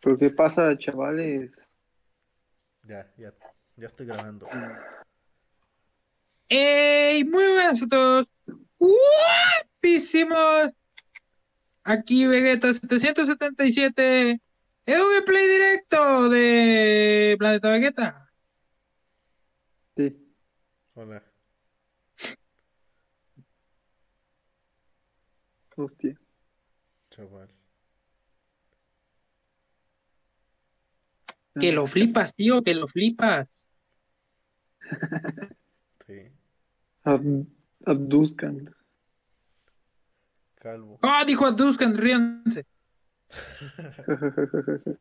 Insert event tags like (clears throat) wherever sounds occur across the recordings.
¿Pero qué pasa, chavales? Ya, ya, ya estoy grabando. ¡Ey! Muy buenas a todos. ¡Guapísimos! Aquí Vegeta 777. El gameplay directo de Planeta Vegeta. Sí. Hola. Hostia. Chaval. Que lo flipas, tío, que lo flipas. (laughs) Sí. Ab- abduzcan. Calvo. ¡Ah! dijo Aduscan, ríanse. (laughs)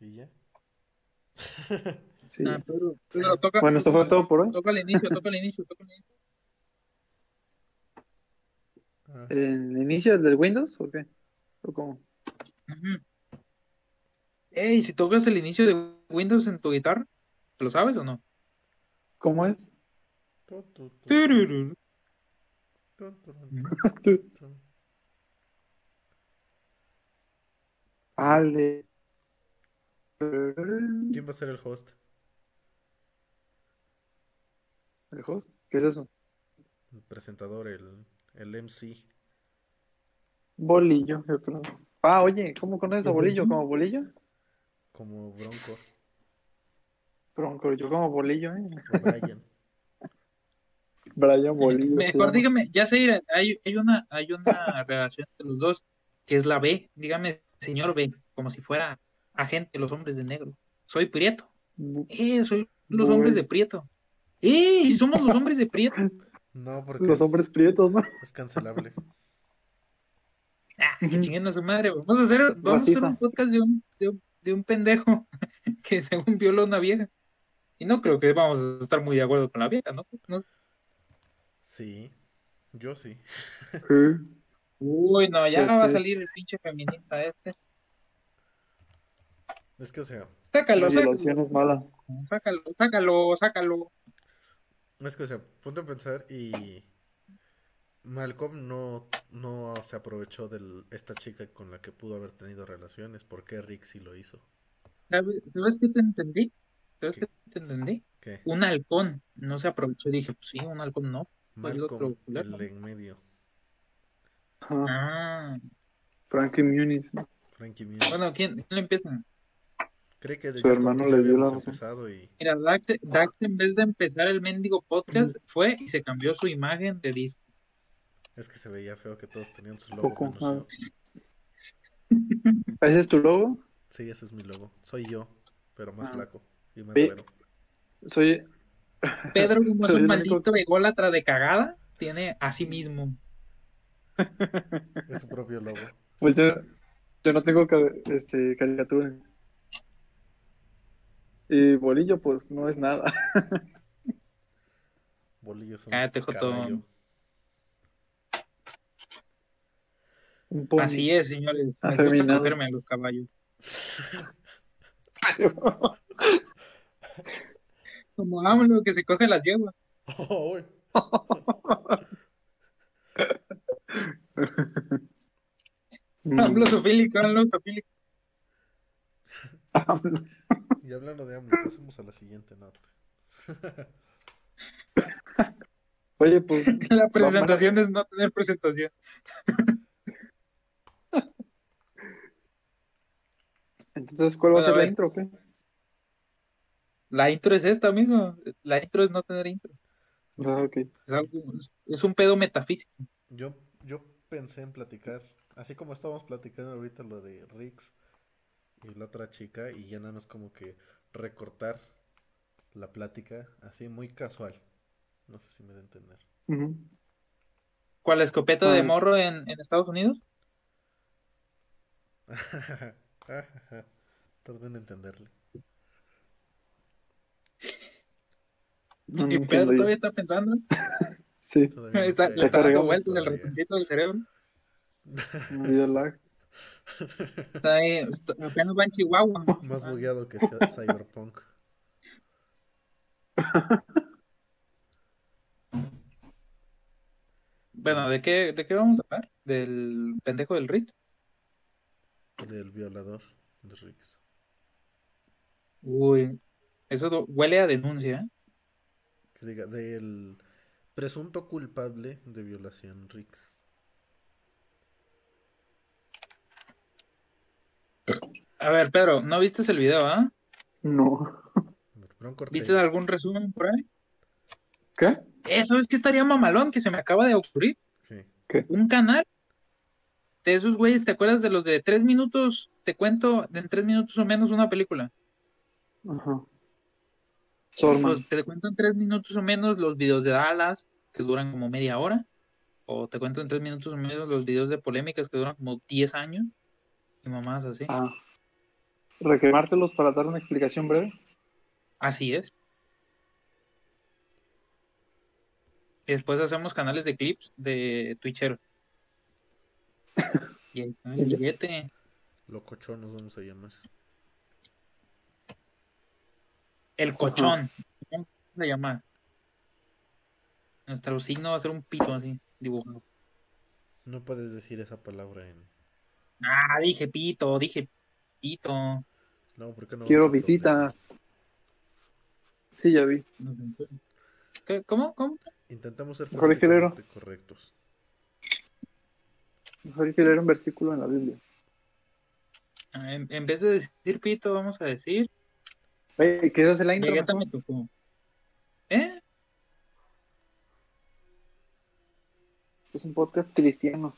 ¿Y ya? Sí. Ah, pero- pero toca, Bueno, esto fue todo por hoy. toca el inicio, toca el inicio, toca el inicio. Ah, ¿En inicio del Windows o qué? ¿O cómo? Ujú. Ey, si tocas el inicio de Windows en tu guitarra, ¿lo sabes o no? ¿Cómo es? Ale. ¿Quién va a ser el host? ¿El host? ¿Qué es eso? El presentador, el, el MC. Bolillo, yo creo. Ah, oye, ¿cómo conoces a Bolillo? ¿Como Bolillo? Como Bronco. Bronco, yo como Bolillo, ¿eh? Brian. (laughs) Brian Bolillo. Mejor dígame, ya sé, hay, hay una, hay una (laughs) relación entre los dos, que es la B. Dígame, señor B, como si fuera agente de los hombres de negro. Soy Prieto. Eh, soy los Voy. hombres de Prieto. ¡Eh! Somos los hombres de Prieto. (laughs) No, porque Los es, hombres prietos, ¿no? es cancelable. Ah, que chinguen a su madre. Vamos a hacer, vamos a hacer un podcast de un, de, un, de un pendejo (laughs) que según violó a una vieja. Y no creo que vamos a estar muy de acuerdo con la vieja, ¿no? No- Sí, yo sí. Sí. Uy, no, ya Pues va a salir el pinche feminista este. Es que, o sea, Sácalo, sácalo, violación es mala. sácalo, sácalo, sácalo. es que, o sea, ponte a pensar y Malcolm no, no se aprovechó de esta chica con la que pudo haber tenido relaciones. ¿Por qué Rick sí lo hizo? ¿Sabes, ¿sabes qué te entendí? ¿Sabes qué te entendí? ¿Qué? Un halcón no se aprovechó. Dije, pues sí, un halcón no. El otro Malcolm, culero. el de en medio. Ah, Frankie Muniz. ¿no? Frankie Muniz. bueno, ¿quién, quién le empieza? Cree que Su hermano le dio la habíamos razón. empezado y Mira, Dax, Dax, en vez de empezar el mendigo podcast, fue y se cambió su imagen de disco. Es que se veía feo que todos tenían su logo Poco, menos yo. ¿Ese es tu logo? Sí, ese es mi logo. Soy yo, pero más Ah. flaco y más güero. Soy. (laughs) Pedro, (laughs) como es un maldito único- ególatra de cagada, tiene a sí mismo. Es su propio logo. Pues yo, yo no tengo este, caricatura. Y Bolillo, pues no es nada. (laughs) Bolillo es un Cállate, Joto. caballo. Un pony. Así es, señores. Me gusta cogerme a los caballos. (laughs) Como AMLO que se coge las yeguas. (laughs) Mm. AMLO sofílico, AMLO sofílico. y hablando de AMLO, pasemos a la siguiente nota. (laughs) Oye, pues. La presentación es no tener presentación. Entonces, ¿cuál va a ser a la intro o qué? La intro es esta, amigo. La intro es no tener intro. Ah, ok. Es, algo- es- es un pedo metafísico. Yo, yo pensé en platicar, así como estábamos platicando ahorita lo de Rix y la otra chica, y ya nada más como que recortar la plática así muy casual. No sé si me da a entender. ¿Cuál la escopeta de Ah. morro en, en Estados Unidos? (laughs) Tardé en entenderle. No, no y Pedro yo. todavía está pensando. (laughs) Sí, Todavía Está, le está dando vueltas el ratoncito del cerebro. me dio lag. Está ahí, está- apenas va en Chihuahua. (laughs) Más bugueado que sea Cyberpunk. Bueno, ¿de qué, ¿de qué vamos a hablar? ¿Del pendejo del Ritz? Del violador de Riggs. Uy, eso huele a denuncia, ¿eh? Que diga, del presunto culpable de violación Riggs. A ver, Pedro, ¿no viste el video, ah? No. ¿Viste algún resumen por ahí? ¿Qué? Eso es que estaría mamalón, que se me acaba de ocurrir. Sí. Un canal de esos güeyes, ¿te acuerdas de los de tres minutos? Te cuento en tres minutos o menos una película. Ajá. Pues te cuento en tres minutos o menos los videos de Dallas, que duran como media hora. O te cuento en tres minutos o menos los videos de polémicas que duran como 10 años. Y mamás así. Ah. Reclamártelos para dar una explicación breve. Así es. Y después hacemos canales de clips de Twitchero. Y ahí (laughs) está el billete. Locochón nos vamos a llamar. El cochón. ¿Cómo se llama? Nuestro signo va a ser un pito así, dibujado. No puedes decir esa palabra en. Ah, dije pito, dije pito. No, porque no. Quiero visita. Sí, ya vi. ¿Qué? ¿Cómo? ¿Cómo? Intentamos ser correctos. Mejor hay que leer un versículo en la Biblia. Ah, En, en vez de decir pito, vamos a decir. ¿qué hace la intro? Vegeta mejor? me tocó. ¿Eh? Es un podcast cristiano.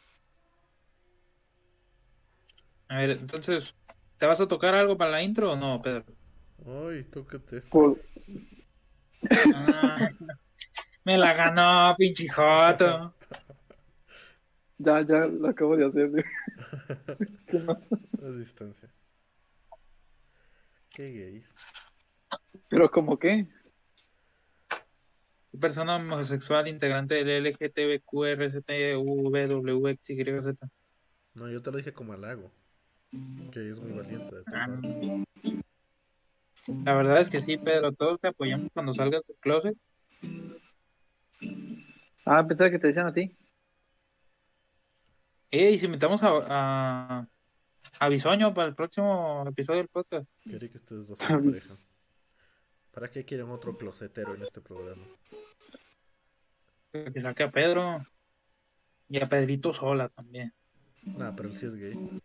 A ver, entonces, ¿te vas a tocar algo para la intro o no, Pedro? Ay, tócate esto. Por- Ah, me la ganó, pinche joto. (laughs) Ya, ya lo acabo de hacer. (laughs) ¿Qué más? A distancia. Qué gays. Pero como qué? Persona homosexual integrante del LGTBQRSTUVWXYZ. No, yo te lo dije como halago. Que es muy valiente de tu Ah. La verdad es que sí, Pedro, todos te apoyamos cuando salgas del closet. Ah, pensaba que te decían a ti. Eh, y si invitamos a, a, a Bisoño para el próximo episodio del podcast. Quería que ustedes dos (laughs) sean pareja. ¿Para qué quieren otro closetero en este programa? Que saque a Pedro. Y a Pedrito sola también. Nah, pero él sí es gay.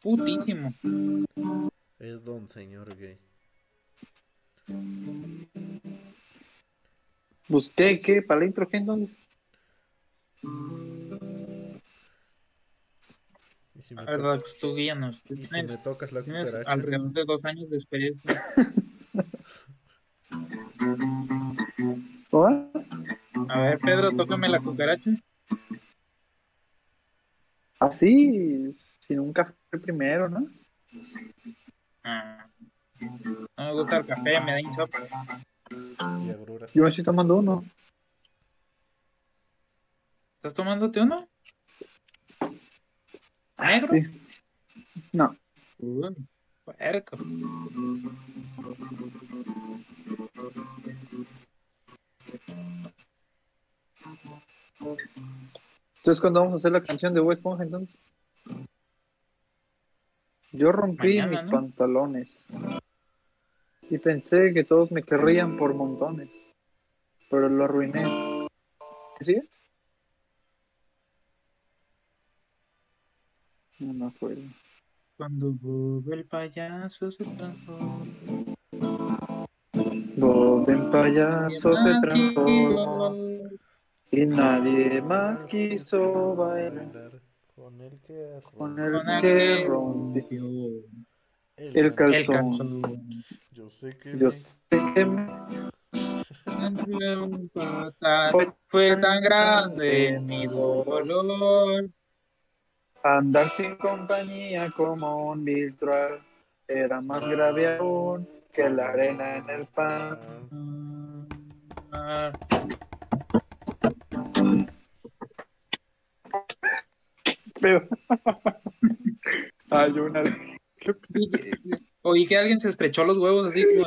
Putísimo. Es don señor gay. Busqué, ¿qué? ¿Para la intro qué entonces? Y si me, to- tú guíanos. Tú y si me tocas la cucaracha, alrededor de dos años de experiencia. ¿Hola? A ver, Pedro, tócame la cucaracha. Así, sin un café primero, ¿no? Ah, No me gusta el café, me da agruras. Yo me estoy tomando uno. ¿Estás tomándote uno? ¿Negro? Sí. No. Uy, puerco. Entonces, ¿cuándo vamos a hacer la canción de Bob Esponja entonces? Yo rompí Mañana, mis ¿no? pantalones y pensé que todos me querrían por montones, pero lo arruiné. ¿Qué No me acuerdo. Cuando Bob el payaso se transforma. Bob en payaso se transformó y nadie más quiso bailar Con el que con el Con que rompió el el El calzón. Yo sé que Yo me- sé que me- Fue tan grande mi dolor. Andar sin compañía como un virtual era más grave aún que la arena en el pan. Pero... (laughs) Hay una... Oí que alguien se estrechó los huevos así como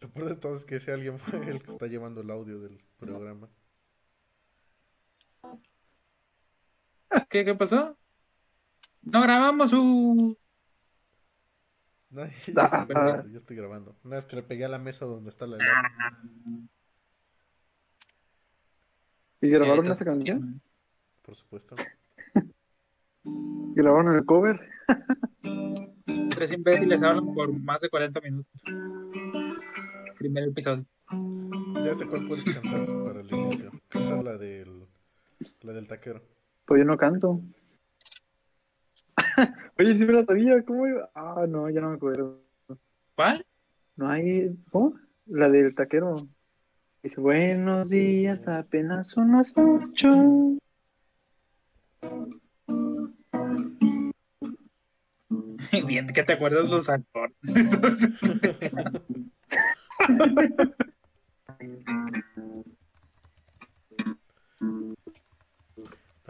Lo peor de todo es que ese alguien fue el que está llevando el audio del programa. (laughs) ¿Qué, qué pasó? No grabamos su... No, (laughs) yo, estoy grabando, yo estoy grabando. Una vez que le pegué a la mesa donde está la ¿Y grabaron esa canción? por supuesto. (laughs) ¿Grabaron el cover? Tres imbéciles hablan por más de 40 minutos. Primer episodio. Ya sé cuál puedes cantar para el inicio. Canta la del, la del taquero. Pues yo no canto. (laughs) Oye, si me la sabía, ¿cómo iba? Ah, no, ya no me acuerdo. ¿Cuál? No hay. ¿Cómo? La del taquero. Dice, buenos días, apenas son las ocho. (laughs) Bien que te acuerdas los acordes. Entonces, (laughs)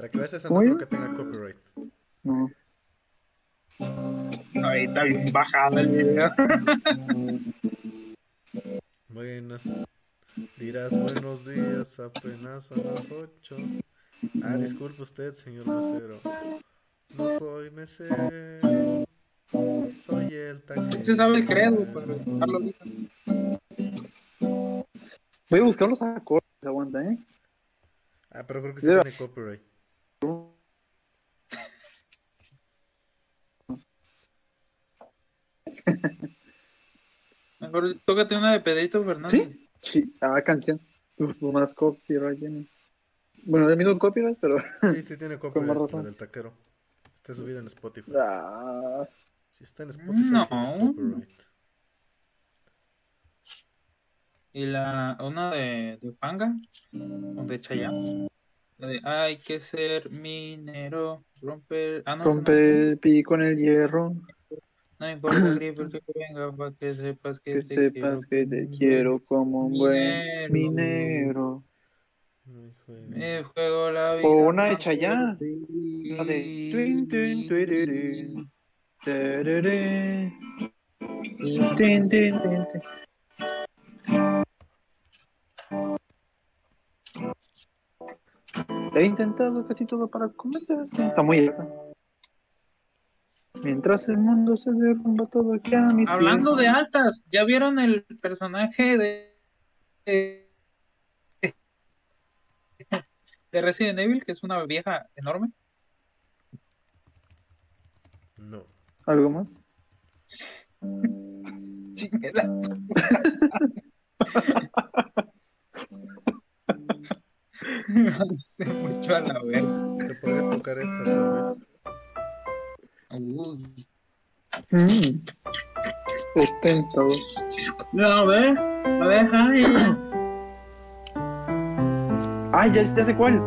Para que veas esa no ¿Cómo creo que tenga copyright. No. ahorita bien bajada el video. (laughs) Buenas. Dirás buenos días, apenas son las 8. Ah, disculpe usted, señor mesero. No soy mesero. Soy el taquero. Se sabe el credo para dejarlo ahorita. Voy a buscar los acordes, aguanta, ¿eh? Ah, pero creo que sí tiene copyright. Mejor tócate una de Pedrito Fernández. ¿Sí? Sí. Ah, canción. Uf, pues más copyright tiene. Bueno, el mismo copyright, pero. Sí, sí tiene (laughs) copyright, la razón. del taquero. Está subida en Spotify. Ah, Si está en Spotify, No. tiene copyright. Y la una de, de Panga, o de Chayanne. La de hay que ser minero, romper. Ah, no, esa no. rompe el pico en el hierro. No importa (clears throat) que venga para que sepas que, Que te sepas que quiero. te quiero como un buen Minero. Me juego la vida. O una. La de. tin. He intentado casi todo para convencerte. Está muy alta. Mientras el mundo se derrumba todo aquí a mis Hablando pies. de altas, ¿ya vieron el personaje de, de, de Resident Evil, que es una vieja enorme? No. ¿Algo más? (laughs) Chingada. (laughs) (laughs) Mucho a la verga. Te podrías tocar esta tal vez. Uy. Mm. Todo. No, a ver, a ver, ay. ¡Ay, ya, ya sé cuál!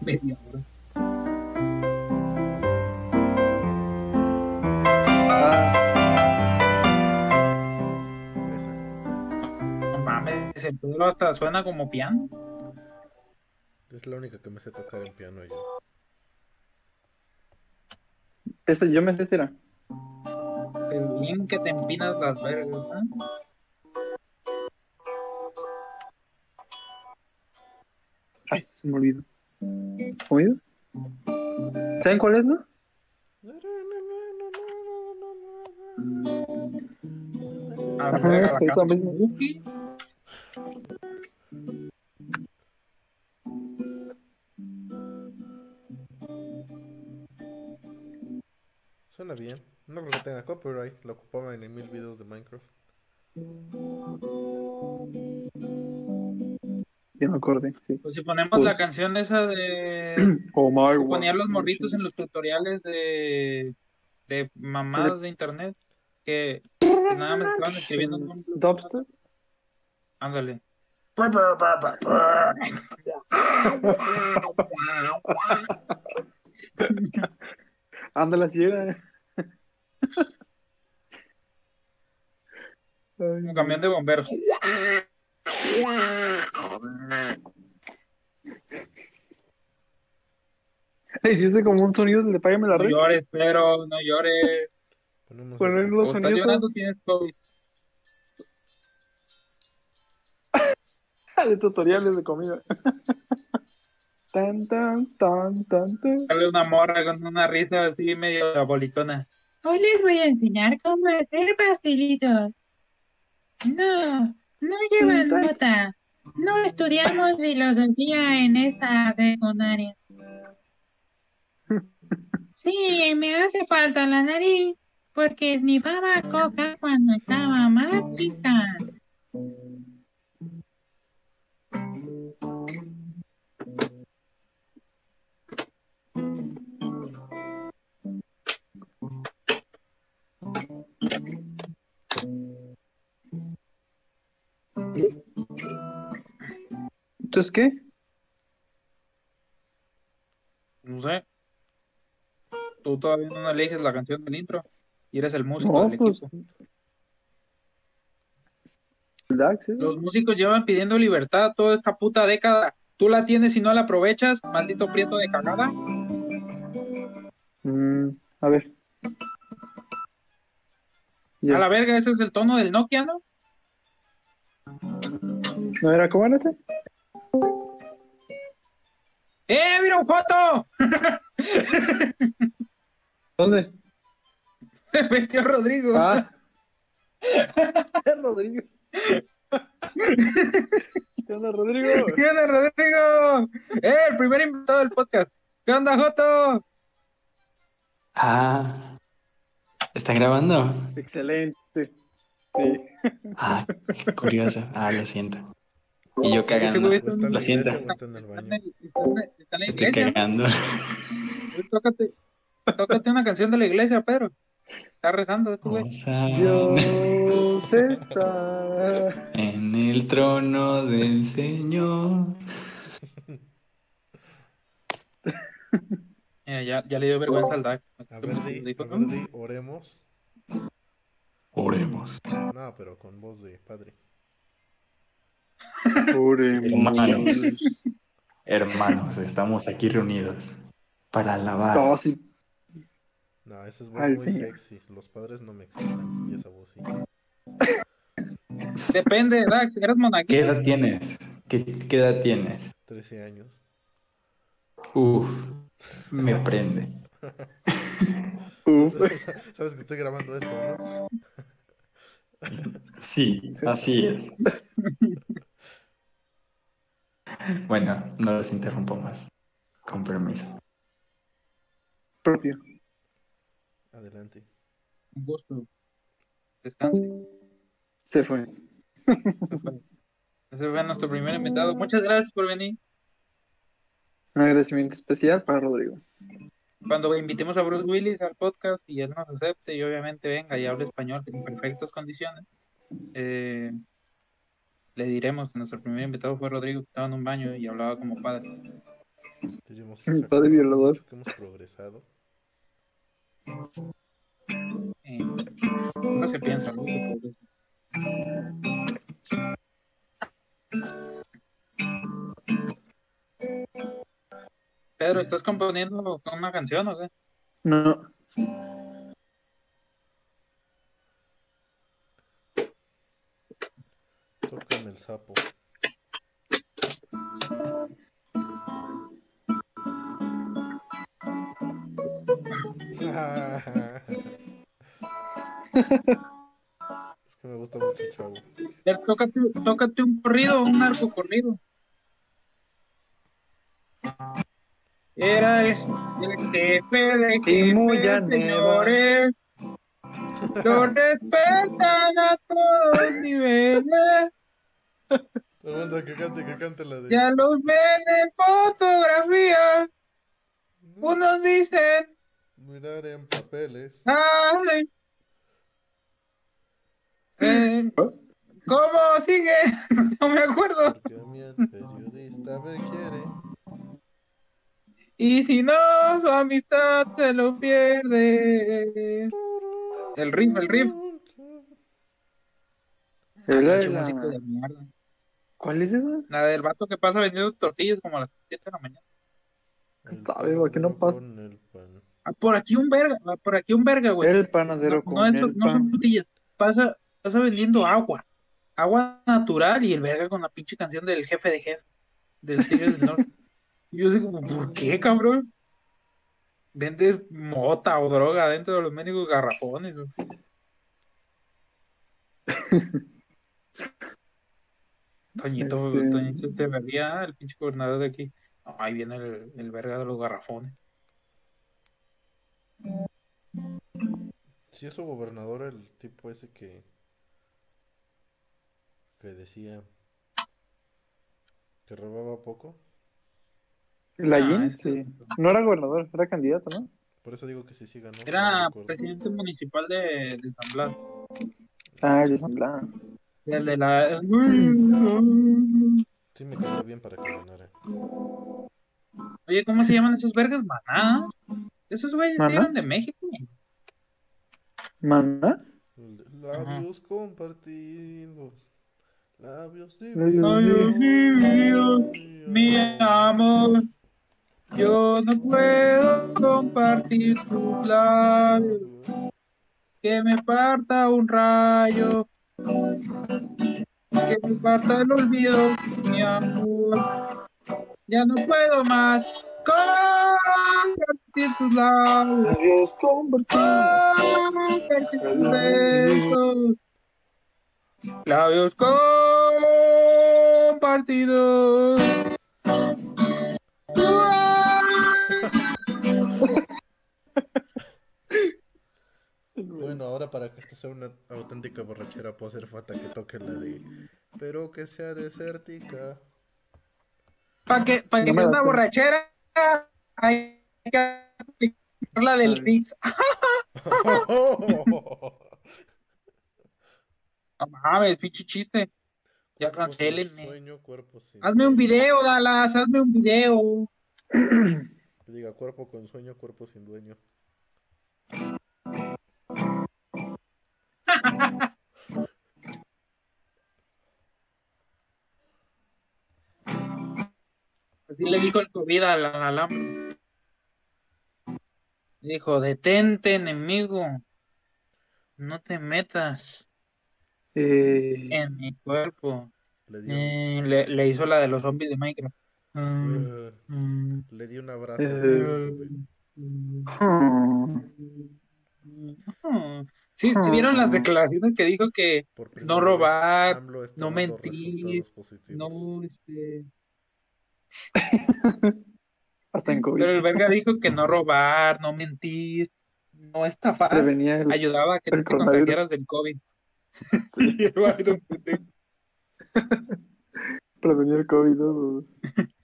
Media hora. No el Pedro hasta suena como piano. Es la única que me sé tocar en piano yo. Esa yo me sé si era. El bien que te empinas las vergas, ¿no? Ay, se me olvidó. ¿Saben cuál es, no? Ajá, esa misma. Suena bien. No creo que tenga copyright. Lo ocupaba en mil videos de Minecraft. Ya me acordé, sí. Pues si ponemos Pues- la canción esa de (clears throat) Oh my que ponían los morritos en los tutoriales de, de mamadas de internet que, que nada más estaban escribiendo un Dubstep. ándale (laughs) Ándale, así era. Un camión de bomberos Ay, hiciste como un sonido de Págame la no red. llores pero no llores Poner los o estás sonidos. llorando tienes COVID (laughs) de tutoriales de comida. (laughs) tan, tan, tan, tan, tan. Sale una morra con una risa así medio diabolicona. Hoy les voy a enseñar cómo hacer pastelitos. No, no llevan nota. No estudiamos filosofía en esta secundaria. (laughs) Sí, me hace falta la nariz porque esnifaba coca cuando estaba más chica. ¿Entonces qué? No sé. Tú todavía no eliges la canción del intro y eres el músico No, del pues. equipo. ¿eh? Los músicos llevan pidiendo libertad toda esta puta década. Tú la tienes y no la aprovechas, maldito prieto de cagada. Mm, a ver. Ya. A la verga, ese es el tono del Nokia, ¿no? ¿No era cómo era ese? ¡Eh, mira un foto! ¿Dónde? Se metió Rodrigo. Ah. (laughs) Rodrigo. ¿Qué onda, Rodrigo? ¿Qué onda, Rodrigo? ¡Eh, el primer invitado del podcast! ¿Qué onda, Joto? Ah, ¿está grabando? Excelente. Sí. Ah, qué curioso. Ah, lo siento. Y yo cagando. güey ¿O está en Lo siento. Estoy cagando. Tócate, tócate una canción de la iglesia, Pedro. Está rezando, este güey. Dios está. en el trono del Señor. Mira, ya, ya le dio vergüenza al DAC. A ver, di, Dijo, a ver, di, oremos. Oremos. No, pero con voz de padre. Hermanos, hermanos, estamos aquí reunidos para alabar. No, sí. No, esa es voz Ay, muy sí. sexy. Los padres no me excitan. Y esa voz sí. Depende, Dax. ¿Eres ¿Qué edad tienes? ¿Qué, qué edad tienes? 13 años. Uf, me prende. Uf. (laughs) Sabes que estoy grabando esto, ¿no? Sí, así es. Bueno, no los interrumpo más. Con permiso. Propio. Adelante. Un gusto. Descanse. Se fue. Ese fue- Ese fue nuestro primer invitado. Muchas gracias por venir. Un agradecimiento especial para Rodrigo. Cuando invitemos a Bruce Willis al podcast y él nos acepte y obviamente venga y hable español en perfectas condiciones, eh, le diremos que nuestro primer invitado fue Rodrigo, que estaba en un baño y hablaba como padre. Padre violador. que hemos progresado. Eh, no se piensa, ¿no? Que progresa. Pedro, ¿estás componiendo una canción o qué? No. Tócame el sapo. (laughs) es que me gusta mucho chavo. Ya, Tócate, tócate un corrido, un narco corrido. Era el, el jefe de Y muy jefes, llanera. señores. Lo respetan a todos niveles. Aguanta, que cante, que cante la de. Ya los ven en fotografía. Unos dicen, Mirar en papeles. ay. Eh, ¿Cómo sigue? (laughs) No me acuerdo. Porque el periodista me quiere. Y si no, su amistad se lo pierde. El riff, el riff. Pinche la- música de mierda. ¿Cuál es esa? La del vato que pasa vendiendo tortillas como a las 7 de la mañana. El Sabe, ¿por qué no pasa? el pan. Ah, por aquí un verga, ah, por aquí un verga, güey. El panadero No, con no, el no son pan. tortillas. Pasa, pasa vendiendo agua. agua natural y el verga con la pinche canción del jefe de jefe, del Tigres del Norte. (laughs) Y yo como, ¿por qué, cabrón? Vendes mota o droga dentro de los médicos garrafones. (laughs) Toñito, Este- Toñito te vería el pinche gobernador de aquí. No, ahí viene el, el verga de los garrafones. Si es su gobernador el tipo ese que que decía que robaba poco. La Ah, Jean, sí. No era gobernador, era candidato, ¿no? Por eso digo que sí sí ganó. Era presidente municipal de, de San Blas. Ah, el de San Blas. El de la. Sí me cayó bien para que ganara. Oye, ¿cómo se llaman esos vergas? Maná. Esos güeyes eran de México. ¿Maná? Labios compartidos. Labios Labios divididos, Mi amor, yo no puedo compartir tus labios. Que me parta un rayo. Que me parta el olvido, mi amor. Ya no puedo más compartir tus labios. Compartir tus besos. Labios compartidos. Bueno, ahora para que esto sea una auténtica borrachera puede hacer falta que toque la de pero que sea desértica. Para que, pa' que No sea la una borrachera, hay que aplicar la del. Rix. (laughs) (laughs) No mames, pinche chiste. Ya cancelenme. Hazme un video, Dallas, hazme un video. (clears throat) Que diga cuerpo con sueño, cuerpo sin dueño. Así le dijo el COVID al al alambre. Dijo, detente, enemigo. No te metas Eh, en mi cuerpo. Le dio, Eh, le, le hizo la de los zombies de Minecraft. Le dio un abrazo. Sí, ¿sí vieron las declaraciones que dijo que No robar, no mentir, no, este... hasta en COVID. Pero el verga dijo que no robar, no mentir, no estafar, Prevenía el- ayudaba a que no te contagiaras del COVID. Pendejo. (laughs) prevenía el COVID. ¿no? (laughs)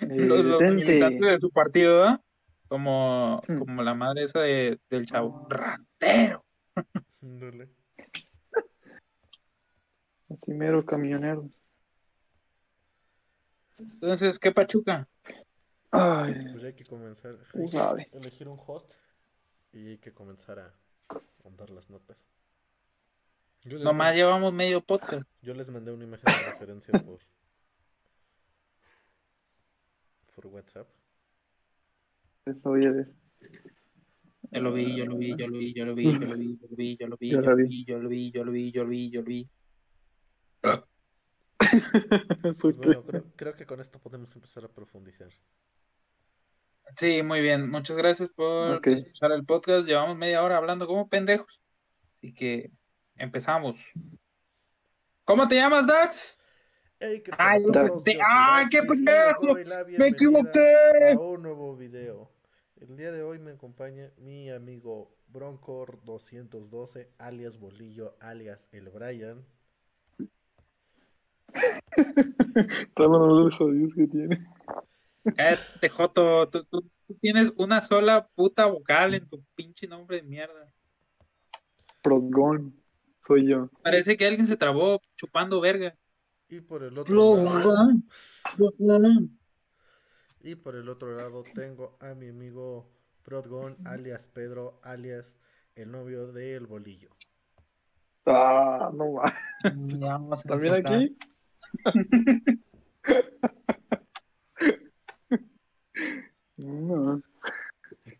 Eh, los, militantes de su partido, ¿verdad? Como, Hmm. como la madre esa de, del chavo. ¡Ratero! Ándale. (laughs) Así mero camionero. Entonces, ¿qué pachuca? Ay, Pues hay que comenzar. Hay tú que elegir un host y hay que comenzar a mandar las notas. Nomás llevamos medio podcast. yo les mandé una imagen de referencia por, por WhatsApp. Eso voy a ver. Yo lo vi, yo lo vi, yo lo vi, yo lo vi, yo lo vi, yo lo vi, yo lo vi, Yo lo vi. yo lo vi, yo lo vi, yo lo vi, yo lo vi. ¿Por Pues qué? bueno, creo, creo que con esto podemos empezar a profundizar. Sí, muy bien. Muchas gracias por escuchar el podcast. Llevamos media hora hablando como pendejos. Así que empezamos. ¿Cómo te llamas, Dax? Hey, ¿qué Ay, te- ¡Ay, qué pendejo! ¡Me equivoqué! A un nuevo video. El día de hoy me acompaña mi amigo Broncor212, alias Bolillo, alias El Brian. (laughs) Todos los jodidos que tiene. Cállate, Joto. Tú, tú- tú tienes una sola puta vocal en tu pinche nombre de mierda. Progón. Soy yo. Parece que alguien se trabó chupando verga. Y por el otro lado, y por el otro lado tengo a mi amigo Prodgon, alias Pedro, alias el novio de El Bolillo. Ah, no va. Ya vamos a ¿También aquí? (laughs) No.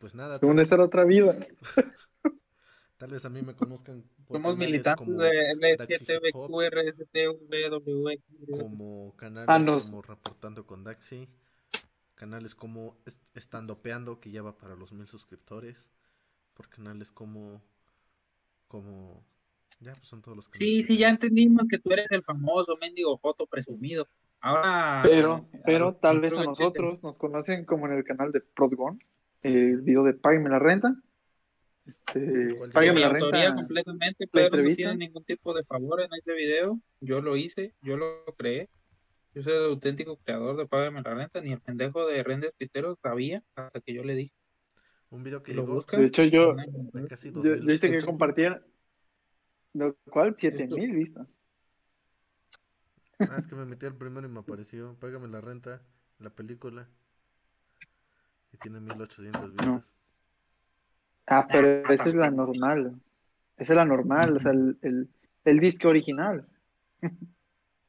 Pues nada, Según esta era otra vida. (laughs) Tal vez a mí me conozcan por Somos canales militantes como de como canales Ah, como Reportando con Daxi, canales como Est- Estandopeando, que ya va para los mil suscriptores, por canales como, como, ya pues son todos los canales. Sí, que sí, ya entendimos que tú eres el famoso mendigo foto presumido. Ahora. Pero, pero tal vez a nosotros nos conocen como en el canal de Prodgon, el video de Págame la renta. Este, ¿Cuál Tiene Págame mi la autoría renta. completamente, pero no tiene ningún tipo de favor en este video. Yo lo hice, yo lo creé. Yo soy el auténtico creador de Págame la Renta, ni el pendejo de Rendes Pitero sabía hasta que yo le dije. Un video que Lo llegó busca. De hecho, yo, casi yo, 2000 yo hice que compartiera, lo cual, 7000 Esto- vistas. Ah, es que me metí al primero y me apareció, págame la renta, la película. Y tiene 1800 vistas. Ah, (laughs) pero esa es la normal. Esa es la normal, o sea, el, el, el disco original. (laughs)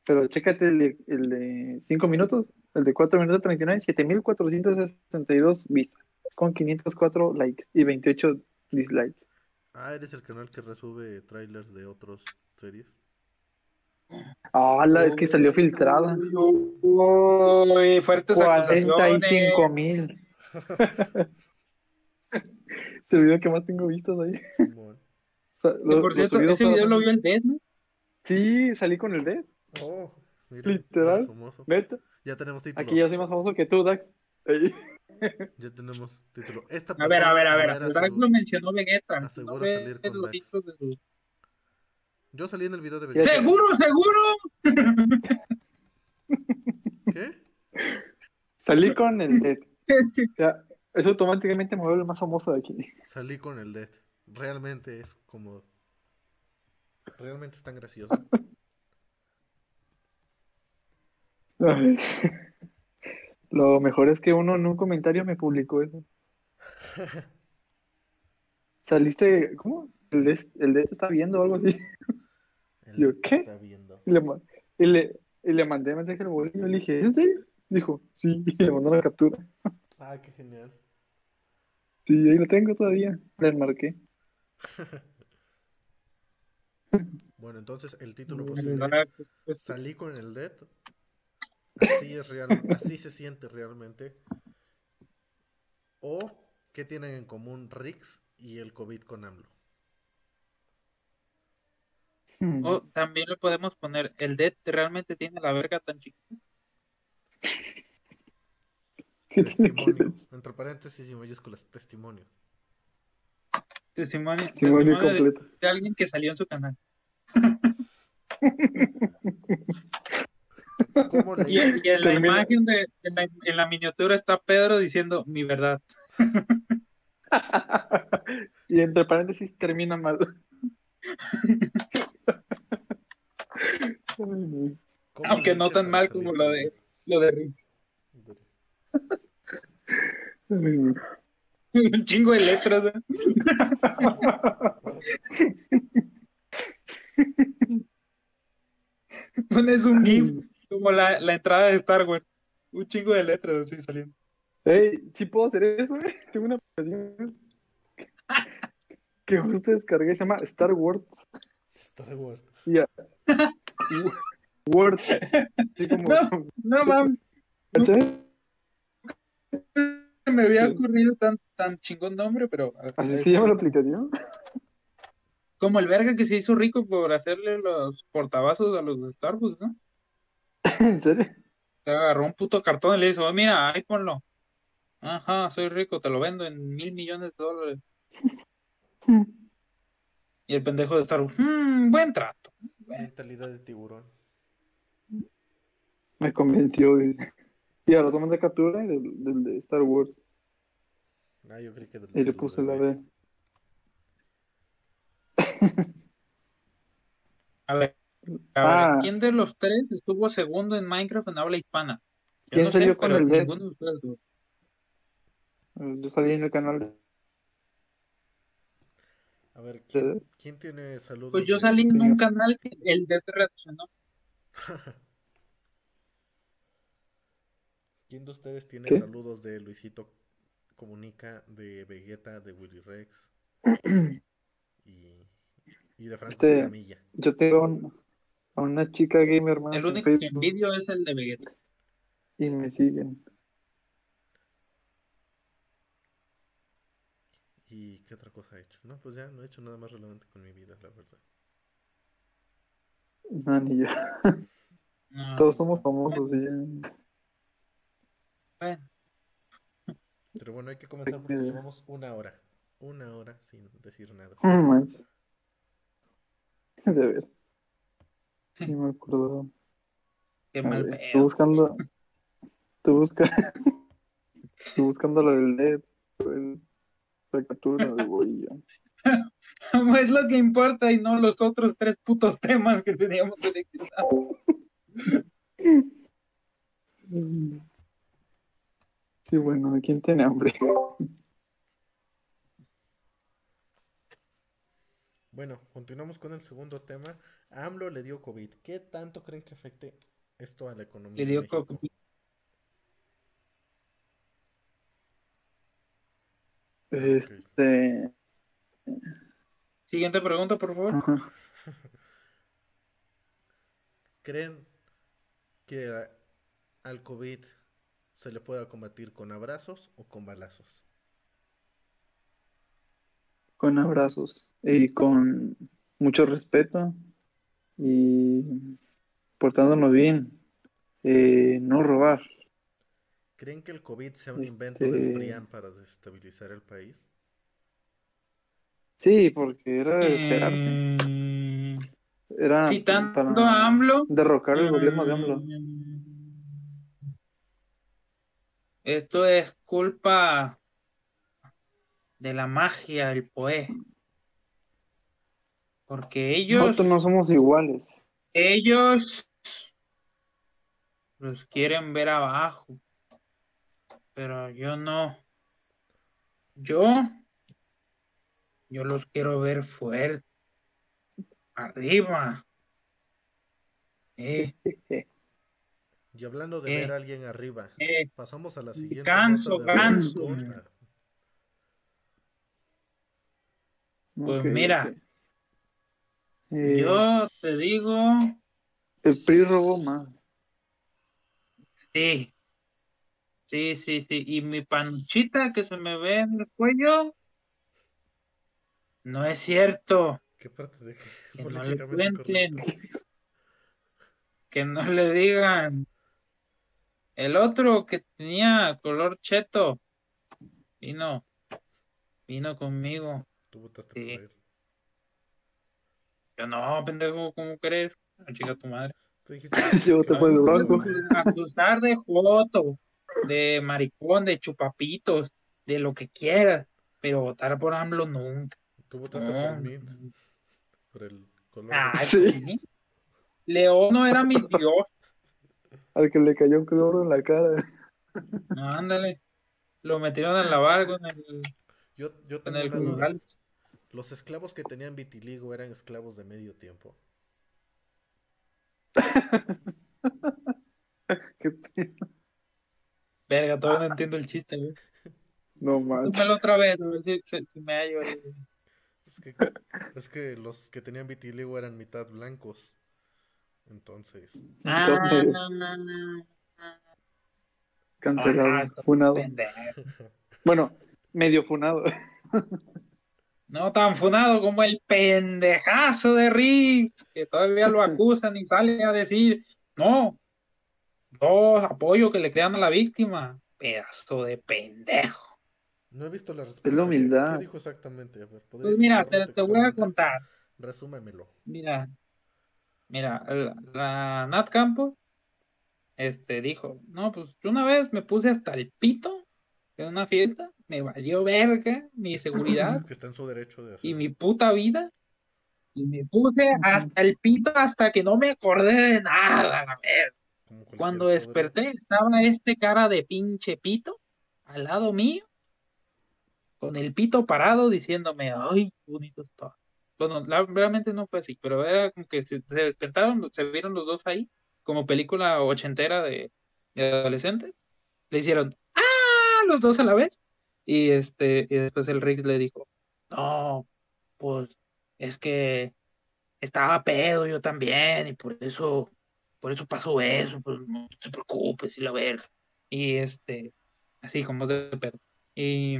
Pero chécate el, de- el de 5 minutos, el de 4 minutos 39, 7462 vistas, con 504 likes y 28 dislikes. Ah, eres el canal que resube trailers de otras series. Ah, la- es que salió filtrada. Uy, fuertes 45 acusaciones. mil. (laughs) es (laughs) el video que más tengo vistas ahí. O sea, por cierto, ese video lo vio el Dead, ¿no? Sí, salí con el D. Oh, mira, Literal. Neta. Ya tenemos título. Aquí ya soy más famoso que tú, Dax. (laughs) Ya tenemos título. Esta A ver, a ver, a ver. asegu- lo mencionó Vegeta. asegura No salir con los Dax. hijos de su- Yo salí en el video de Vegeta. ¡Seguro, seguro! ¿Qué? Salí con el D. (laughs) Es que Ya, eso automáticamente me vuelve el más famoso de aquí. Salí con el Dead. Realmente es como. Realmente es tan gracioso. Lo mejor es que uno en un comentario me publicó eso. (laughs) Saliste, ¿cómo? El D, el D te está viendo o algo así. El Yo, ¿qué? Está viendo. Y le, y le, y le mandé mensaje al bolillo y le dije, ¿es serio? Dijo, sí, y le mandó la captura. Ah, qué genial. Sí, ahí lo tengo todavía. Le marqué. (laughs) Bueno, entonces el título posible Drag, es pues, Salí con el Dead. Así es real, así se siente realmente. O ¿qué tienen en común Rix y el COVID con AMLO? O también le podemos poner, el Dead realmente tiene la verga tan chiquita. ¿Qué tiene que ver? Testimonio. Entre paréntesis y mayúsculas, testimonio. Testimonio, Testimonio testimonio de, alguien que salió en su canal. ¿Cómo le Y, y en la imagen de, en la, en la miniatura está Pedro diciendo mi verdad. (laughs) y entre paréntesis termina mal. Aunque no tan mal como lo de lo de Riggs. Un chingo de letras. ¿eh? Pones un GIF como la, la entrada de Star Wars. Un chingo de letras así saliendo. Ey, sí puedo hacer eso, eh? Tengo una aplicación que justo descargué, se llama Star Wars. Star Wars. Ya. (laughs) Word. Como. No. No mames, ¿cachai? (laughs) me había ocurrido tan, tan chingón nombre, pero Así se llama la aplicación. como el verga que se hizo rico por hacerle los portavasos a los de Starbucks, ¿no? (laughs) ¿En serio? Se agarró un puto cartón y le dijo, mira, ahí ponlo. Ajá, soy rico, te lo vendo en mil millones de dólares. (laughs) Y el pendejo de Starbucks, "Mm, buen trato. Mentalidad de tiburón. Me convenció. Y ahora toman de captura del, del de Star Wars. Ah, yo creí que del Y le puse la. B. (laughs) A ver, a Ah. ver, ¿quién de los tres estuvo segundo en Minecraft en habla hispana? Yo ¿Quién no sé, con pero el ninguno de ustedes dos. Yo salí en el canal de. A ver, ¿quién, tiene saludos? Pues yo de- salí en un canal que el reaccionó. (laughs) ¿Quién de ustedes tiene ¿Qué? saludos de Luisito Comunica, de Vegeta, de Willy Rex? (clears throat) y Y de Franco Este- Escamilla. Yo tengo un- a una chica gamer más El único que envidio es el de Vegeta. y me siguen. ¿Y qué otra cosa he hecho? No, pues ya no he hecho nada más relevante con mi vida, la verdad. No, ni yo. (laughs) No, Todos somos famosos y ya. Bueno, Pero bueno, hay que comenzar porque que- llevamos una hora. Una hora sin decir nada. No manches. De ver. Sí me acuerdo. qué mal ver, Estoy buscando. Estoy buscando. Estoy buscando lo del LED. el- La captura de bolilla. (laughs) Es lo que importa y no los otros tres putos temas que teníamos seleccionados. (laughs) Sí, bueno, ¿quién tiene hambre? Bueno, continuamos con el segundo tema. A AMLO le dio COVID. ¿Qué tanto creen que afecte esto a la economía Le de dio México? COVID. Este. Siguiente pregunta, por favor. ajá. (laughs) ¿Creen que al COVID se le pueda combatir con abrazos o con balazos? Con abrazos y con mucho respeto y portándonos bien. Eh, no robar. ¿Creen que el COVID sea un invento del Este- PRIAN para desestabilizar el país? Sí, porque era de esperarse. Mm, Era Citando para a AMLO. derrocar el gobierno de AMLO. Esto es culpa de la magia, el poe. Porque ellos, Nosotros no somos iguales. ellos los quieren ver abajo. Pero yo no. Yo, yo los quiero ver fuertes. Arriba. (laughs) Eh, Y hablando de Eh, ver a alguien arriba, eh, pasamos a la siguiente nota de ganso. Rascona. Pues mira. ok. Eh, yo te digo, El PRI robó más. sí. Sí, sí, sí. Y mi panchita que se me ve en el cuello, no es cierto. ¿Qué parte de qué? Que no le Políticamente cuenten. correcto. Que no le digan. El otro que tenía color cheto, vino, vino conmigo. Tú votaste Sí. por él. Yo no, pendejo, ¿cómo crees? Ah, Chica tu madre. Tú dijiste, (laughs) Yo te fue el blanco. Acusar de joto, de maricón, de chupapitos, de lo que quieras, pero votar por AMLO nunca. tú votaste No. por mí, por el color. Ay, sí. León no era mi (laughs) dios. Al que le cayó un cloro en la cara. No, ándale. Lo metieron a lavar con el, Yo, yo con el duda. ¿Los esclavos que tenían vitiligo eran esclavos de medio tiempo? (laughs) Qué pedo. Verga, todavía no (laughs) entiendo el chiste, güey. No manches. Otra vez, a ver si, si- si me hallo. Es que, es que los que tenían vitiligo eran mitad blancos. Entonces, Ah, Entonces, no, no, no. cancelado. Ah, funado. Pendejo. Bueno, medio funado. (laughs) No tan funado como el pendejazo de Rick, que todavía lo acusan y sale a decir, no, yo apoyo que le crean a la víctima. Pedazo de pendejo. no he visto la respuesta. la ¿Qué- humildad. ¿Qué, dijo exactamente? A ver, Pues ¿podrías mira, te, te voy a contar. Resúmemelo. Mira, mira, la, la Nat Campos este, dijo, no, pues yo una vez me puse hasta el pito en una fiesta, me valió verga mi seguridad (laughs) Que está en su derecho de y hacerlo. mi puta vida. Y me puse hasta el pito hasta que no me acordé de nada, como cualquier Cuando desperté, estaba este cara de pinche pito al lado mío, con el pito parado, diciéndome, ay, qué bonito está. Bueno, realmente no fue así, pero era como que se, se despertaron, se vieron los dos ahí, como película ochentera de, de adolescentes. Le hicieron, ¡ah! los dos a la vez. Y este, y después el Riggs le dijo, no, pues es que estaba pedo yo también, y por eso, por eso pasó eso, pues no te preocupes, y la verga. Y este, así como de pedo. Y,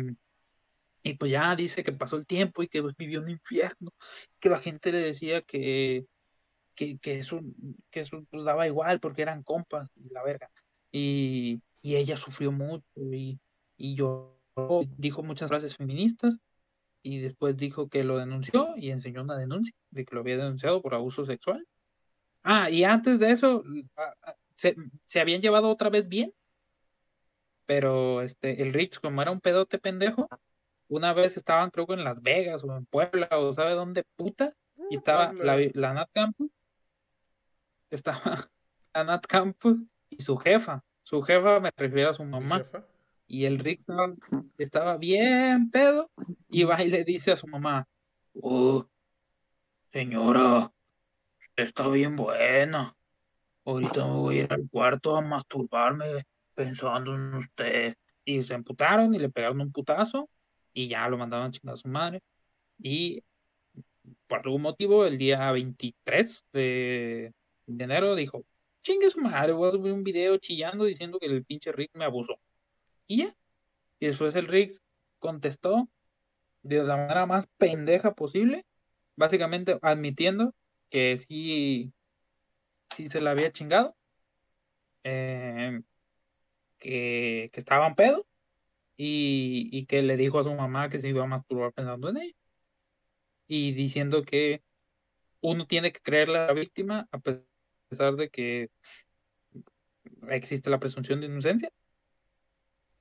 y pues ya dice que pasó el tiempo y que pues, vivió un infierno, que la gente le decía que, que, que eso, que eso pues daba igual porque eran compas y la verga. Y, y ella sufrió mucho y, y yo dijo muchas frases feministas y después dijo que lo denunció y enseñó una denuncia de que lo había denunciado por abuso sexual. Ah, y antes de eso se, se habían llevado otra vez bien, pero este el Rich como era un pedote pendejo, una vez estaban creo que en Las Vegas o en Puebla o sabe dónde puta y estaba la, la Nat Campus estaba (laughs) la Nat Campus y su jefa, su jefa me refiero a su ¿Mi mamá jefa? y el Rick estaba, estaba bien pedo y va y le dice a su mamá, oh, señora, está bien buena. Ahorita me voy a ir al cuarto a masturbarme pensando en usted. Y se emputaron y le pegaron un putazo y ya lo mandaron a chingar a su madre. Y por algún motivo, el día 23 de, de enero dijo, chingue su madre, voy a subir un video chillando diciendo que el pinche Rick me abusó. Y ya. Y después el Riggs contestó de la manera más pendeja posible, básicamente admitiendo que sí, sí se la había chingado, eh, que, que estaba en pedo y, y que le dijo a su mamá que se iba a masturbar pensando en ella. Y diciendo que uno tiene que creerle a la víctima a pesar de que existe la presunción de inocencia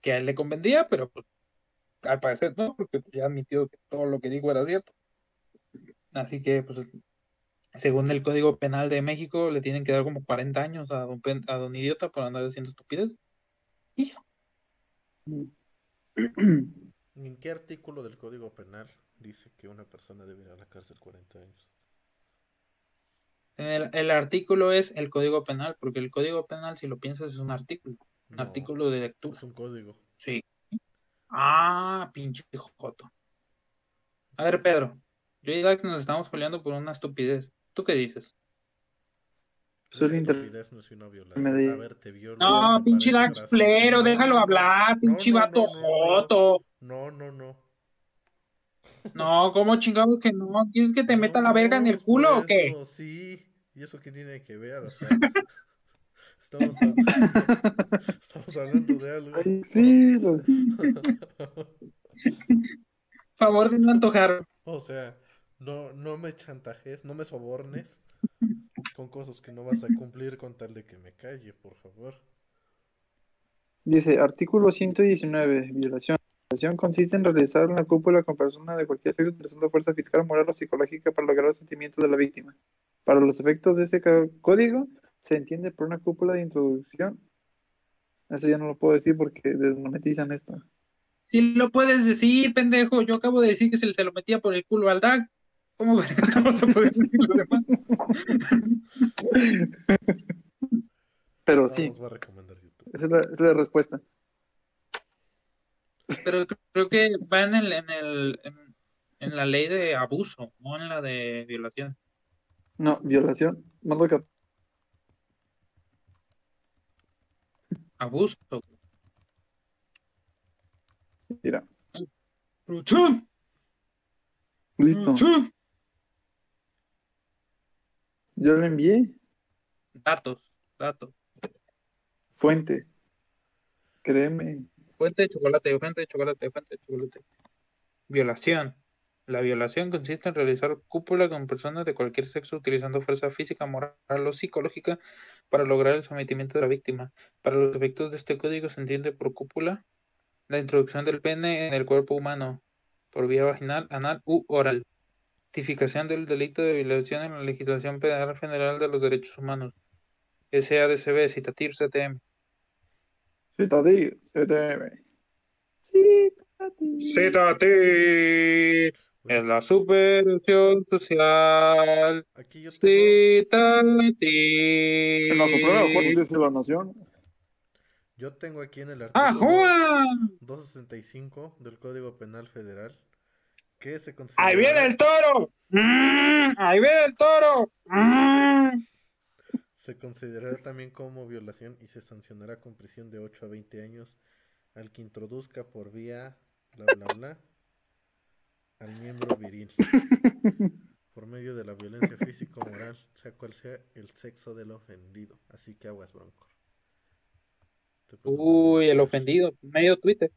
que a él le convendría, pero pues, al parecer no, porque ya admitió que todo lo que dijo era cierto. Así que, pues, según el Código Penal de México, le tienen que dar como 40 años a don, a don Idiota por andar haciendo estupidez. Y. (clears throat) ¿En qué artículo del Código Penal dice que una persona debe ir a la cárcel 40 años? El, el artículo es el Código Penal, porque el Código Penal, si lo piensas, es un artículo, un No, artículo de lectura. es un código. Sí. Ah, pinche joto. A ver, Pedro, yo y Dax nos estamos peleando por una estupidez. ¿Tú qué dices? Inter- estupidez no es una violación. me di- A ver, te violo. No, pinche Dax. Plero, déjalo hablar, pinche no, vato no, no, no. joto. No, no, no. No, ¿cómo chingados que no? ¿Quieres que te meta la verga en el culo o qué? Sí. ¿Y eso qué tiene que ver? O sea, (laughs) estamos, hab- (laughs) estamos hablando de algo. Ay, sí, lo- (laughs) Favor de no antojar. O sea, no, no me chantajes, no me sobornes con cosas que no vas a cumplir con tal de que me calle, por favor. Dice, artículo 119, violación. Violación consiste en realizar una cúpula con persona de cualquier sexo utilizando fuerza fiscal, moral o psicológica para lograr los sentimientos de la víctima. Para los efectos de ese código, se entiende por una cúpula de introducción. Eso ya no lo puedo decir porque desmonetizan esto. Si lo puedes decir, pendejo. Yo acabo de decir que se, se lo metía por el culo al Dax. ¿Cómo no vas a poder decir lo demás? Pero No sí, nos va a recomendar YouTube. esa es la, esa es la respuesta. Pero creo que va en el, en el, en, en la ley de abuso, no en la de violación. No, violación. Mando cap- Abuso. Mira, listo. Yo le envié Datos, datos. fuente. Créeme. Fuente de chocolate, fuente de chocolate, fuente de chocolate. Violación. La violación consiste en realizar cúpula con personas de cualquier sexo utilizando fuerza física, moral o psicológica para lograr el sometimiento de la víctima. Para los efectos de este código se entiende por cúpula la introducción del pene en el cuerpo humano por vía vaginal, anal u oral. Tipificación del delito de violación en la legislación penal federal de los derechos humanos. SADCB, citatir CTM. Citadil, CTM. Citadil. Cítate. Es la supervisión social. Aquí yo tengo, Cítate. En la Suprema Corte dice la Nación. yo tengo aquí en el artículo ¡Ajua! 265 del Código Penal Federal se considera... ¡Ahí viene el toro! ¡Mm! ¡Ahí viene el toro! ¡Mm! Se considerará también como violación y se sancionará con prisión de 8 a 20 años al que introduzca por vía bla bla bla al miembro viril por medio de la violencia física o moral, sea cual sea el sexo del ofendido. Así que aguas, bronco. Uy, el ofendido, medio Twitter.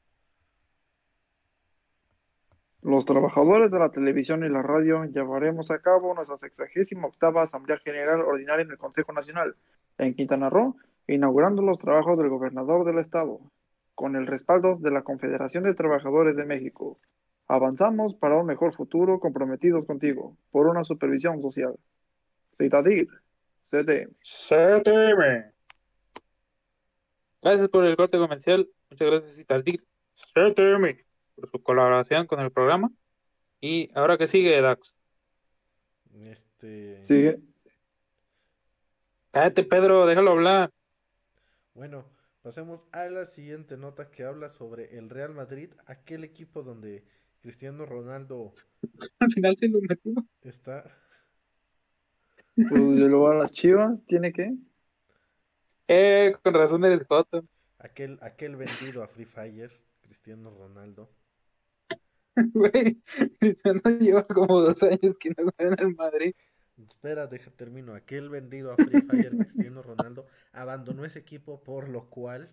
Los trabajadores de la televisión y la radio llevaremos a cabo nuestra sexagésima octava Asamblea General Ordinaria en el Consejo Nacional, en Quintana Roo, inaugurando los trabajos del gobernador del estado, con el respaldo de la Confederación de Trabajadores de México. Avanzamos para un mejor futuro comprometidos contigo, por una supervisión social. Citadir, CD. CTM. Gracias por el corte comercial. Muchas gracias, Italdir. CTM. Por su colaboración con el programa. Y ahora que sigue, Dax. Este, Sigue. Cállate, Pedro, déjalo hablar. Bueno, pasemos a la siguiente nota que habla sobre el Real Madrid, aquel equipo donde Cristiano Ronaldo (laughs) Al final sí lo metimos. está. Pues de luego a las chivas, ¿tiene que? Eh, con razón eres joto. Aquel, aquel vendido a Free Fire, Cristiano Ronaldo. (laughs) Güey, Cristiano lleva como dos años que no juega en el Madrid. Espera, deja termino. Aquel vendido a Free Fire, Cristiano Ronaldo, abandonó ese equipo, por lo cual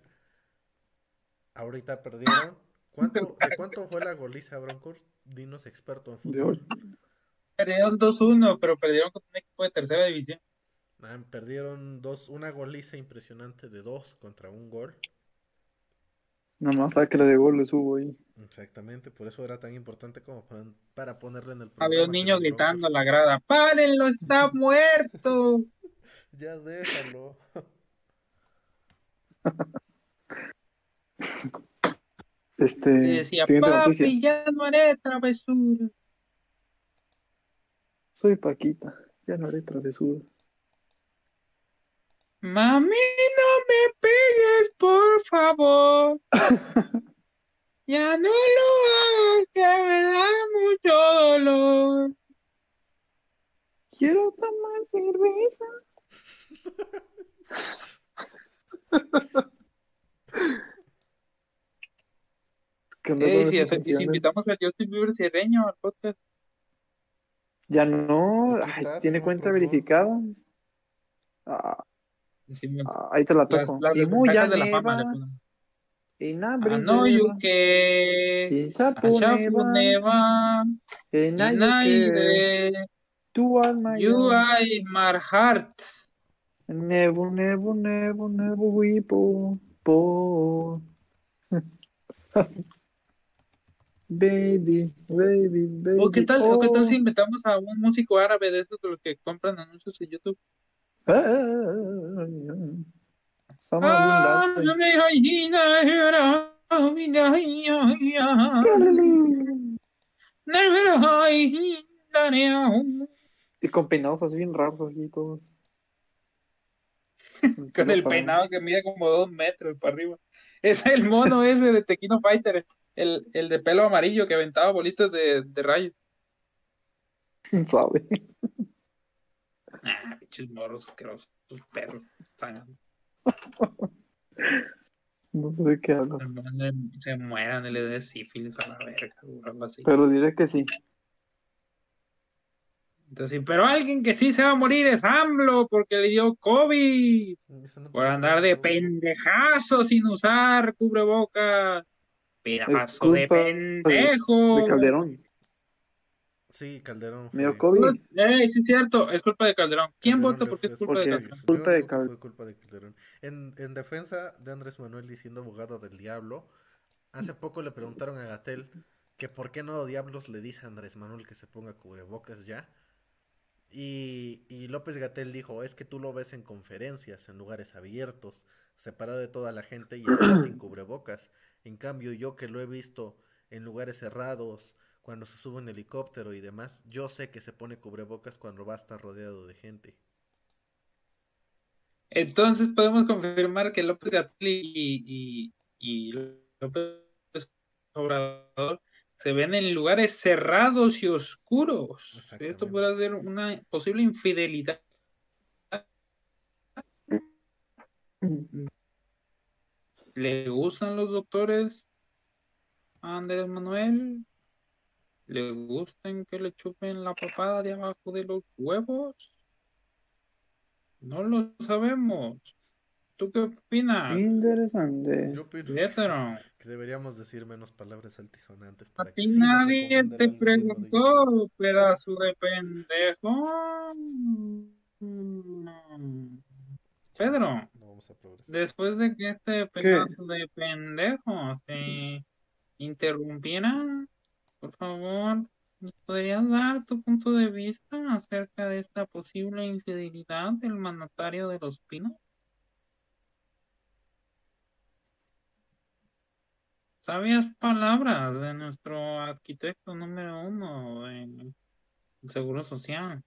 ahorita perdieron. ¿Cuánto, (laughs) ¿De cuánto fue la goliza, Broncos? Dinos experto en fútbol. Perdieron 2-1, pero perdieron con un equipo de tercera división. Ah, perdieron dos, una goliza impresionante de dos contra un gol. Una masacre de goles hubo ahí. Exactamente, por eso era tan importante como para, para ponerle en el Había un programa, niño gritando a la grada, ¡párenlo, está (laughs) muerto! (laughs) Ya déjalo. (laughs) Este, Y decía, noticia. papi, ya no haré travesura. Soy Paquita, ya no haré travesura. Mami, no me pegues, por favor. (laughs) Ya no lo hagas, que me da mucho dolor. Quiero tomar cerveza. (laughs) ¿Qué onda Ey, si, hace- si invitamos a Justin Bieber sierreño al podcast. Ya no, ay, tiene cuenta productor. verificada. Ah, Ah, ahí te la las, toco. las Y muy de la fama. le Inaide. tu alma You are my heart. Nebu, nebu, nebu, nebu, wipo, po. Baby, (laughs) baby, baby. ¿O qué tal, o qué tal oh. si inventamos a un músico árabe de esos de los que compran anuncios en YouTube? Y con peinados así bien raros así todos. (laughs) Con el peinado que mide como dos metros para arriba. Es el mono ese de Tequino Fighter, el, el de pelo amarillo que aventaba bolitas de, de rayos. (laughs) ¿Sabe? Ah, pinches morros asquerosos, sus perros. sangan. (laughs) No sé de qué hablas. Se mueran y le dé sífilis a la verga o algo así. Pero diré que sí. Entonces, pero alguien que sí se va a morir es AMLO porque le dio COVID no por andar de pendejazo sin usar cubrebocas. Pedazo de- pendejo. De Calderón. Sí, Calderón. Me dio fue- COVID. Ey, sí es cierto, es culpa de Calderón. ¿Quién Calderón vota le porque es culpa de Calderón? Culpa de digo que Cal- fue culpa de Calderón. En, en defensa de Andrés Manuel y siendo abogado del diablo, hace poco le preguntaron a Gatel que por qué no diablos le dice a Andrés Manuel que se ponga cubrebocas ya. Y, y López Gatel dijo, es que tú lo ves en conferencias, en lugares abiertos, separado de toda la gente y está sin cubrebocas. En cambio, yo que lo he visto en lugares cerrados, cuando se sube en helicóptero y demás, yo sé que se pone cubrebocas cuando va a estar rodeado de gente. Entonces podemos confirmar que López Gatell y, y, y López Obrador se ven en lugares cerrados y oscuros. Esto puede ser una posible infidelidad. ¿Le gustan los doctores a Andrés Manuel? ¿Le gustan que le chupen la papada de abajo de los huevos? No lo sabemos. ¿Tú qué opinas, Interesante. Yo opino que deberíamos decir menos palabras altisonantes A para ti sí nadie te preguntó, pedazo de pendejo. Pedro, No vamos a progresar. después de que este pedazo de pendejo se interrumpiera, por favor, ¿nos podrías dar tu punto de vista acerca de esta posible infidelidad del mandatario de los pinos? Sabias palabras de nuestro arquitecto número uno en el Seguro Social.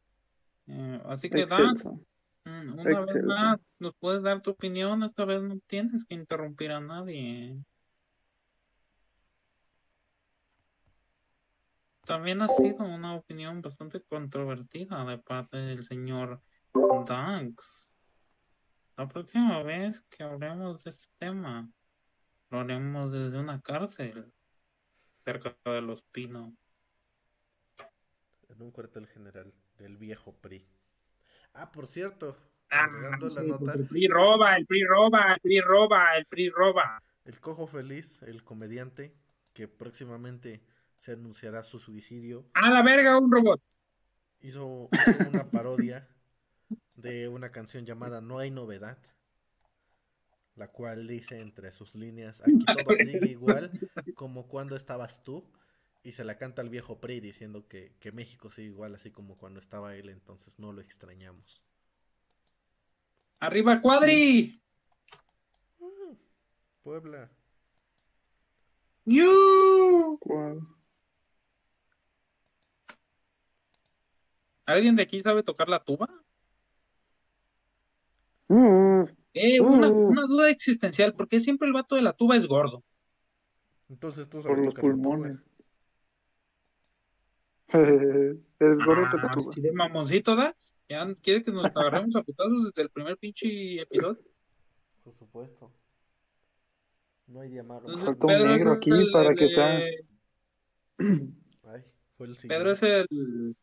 Eh, así que, Dan, Excelso. Una vez más, nos puedes dar tu opinión, esta vez no tienes que interrumpir a nadie. También ha sido una opinión bastante controvertida de parte del señor Dax. La próxima vez que hablemos de este tema, lo haremos desde una cárcel cerca de los pinos. En un cuartel general del viejo PRI. Ah, por cierto, Ah, la nota, el PRI roba, el PRI roba, el PRI roba, el PRI roba. el Cojo Feliz, el comediante, que próximamente se anunciará su suicidio, A la verga, un robot. hizo, hizo una parodia de una canción llamada No hay novedad, la cual dice entre sus líneas, aquí (laughs) todo sigue igual como cuando estabas tú, y se la canta al viejo PRI diciendo que, que México sigue igual así como cuando estaba él, entonces no lo extrañamos. Arriba, cuadri. Puebla, ¡Yu! ¿Cuál? ¿Alguien de aquí sabe tocar la tuba? Uh, Eh, una, Uh. una duda existencial. ¿Por qué siempre el vato de la tuba es gordo? entonces tú por sabes los tocar la tuba. pulmones. (laughs) Eres gordo Ah, toca tuba. ¿sí de mamoncito, da? ¿Ya quiere que nos agarremos a putazos desde el primer pinche episodio? Por supuesto. No hay llamado. Entonces, Falta un Pedro es negro aquí para que de- sea- (clears throat) Ay, fue el Pedro es el.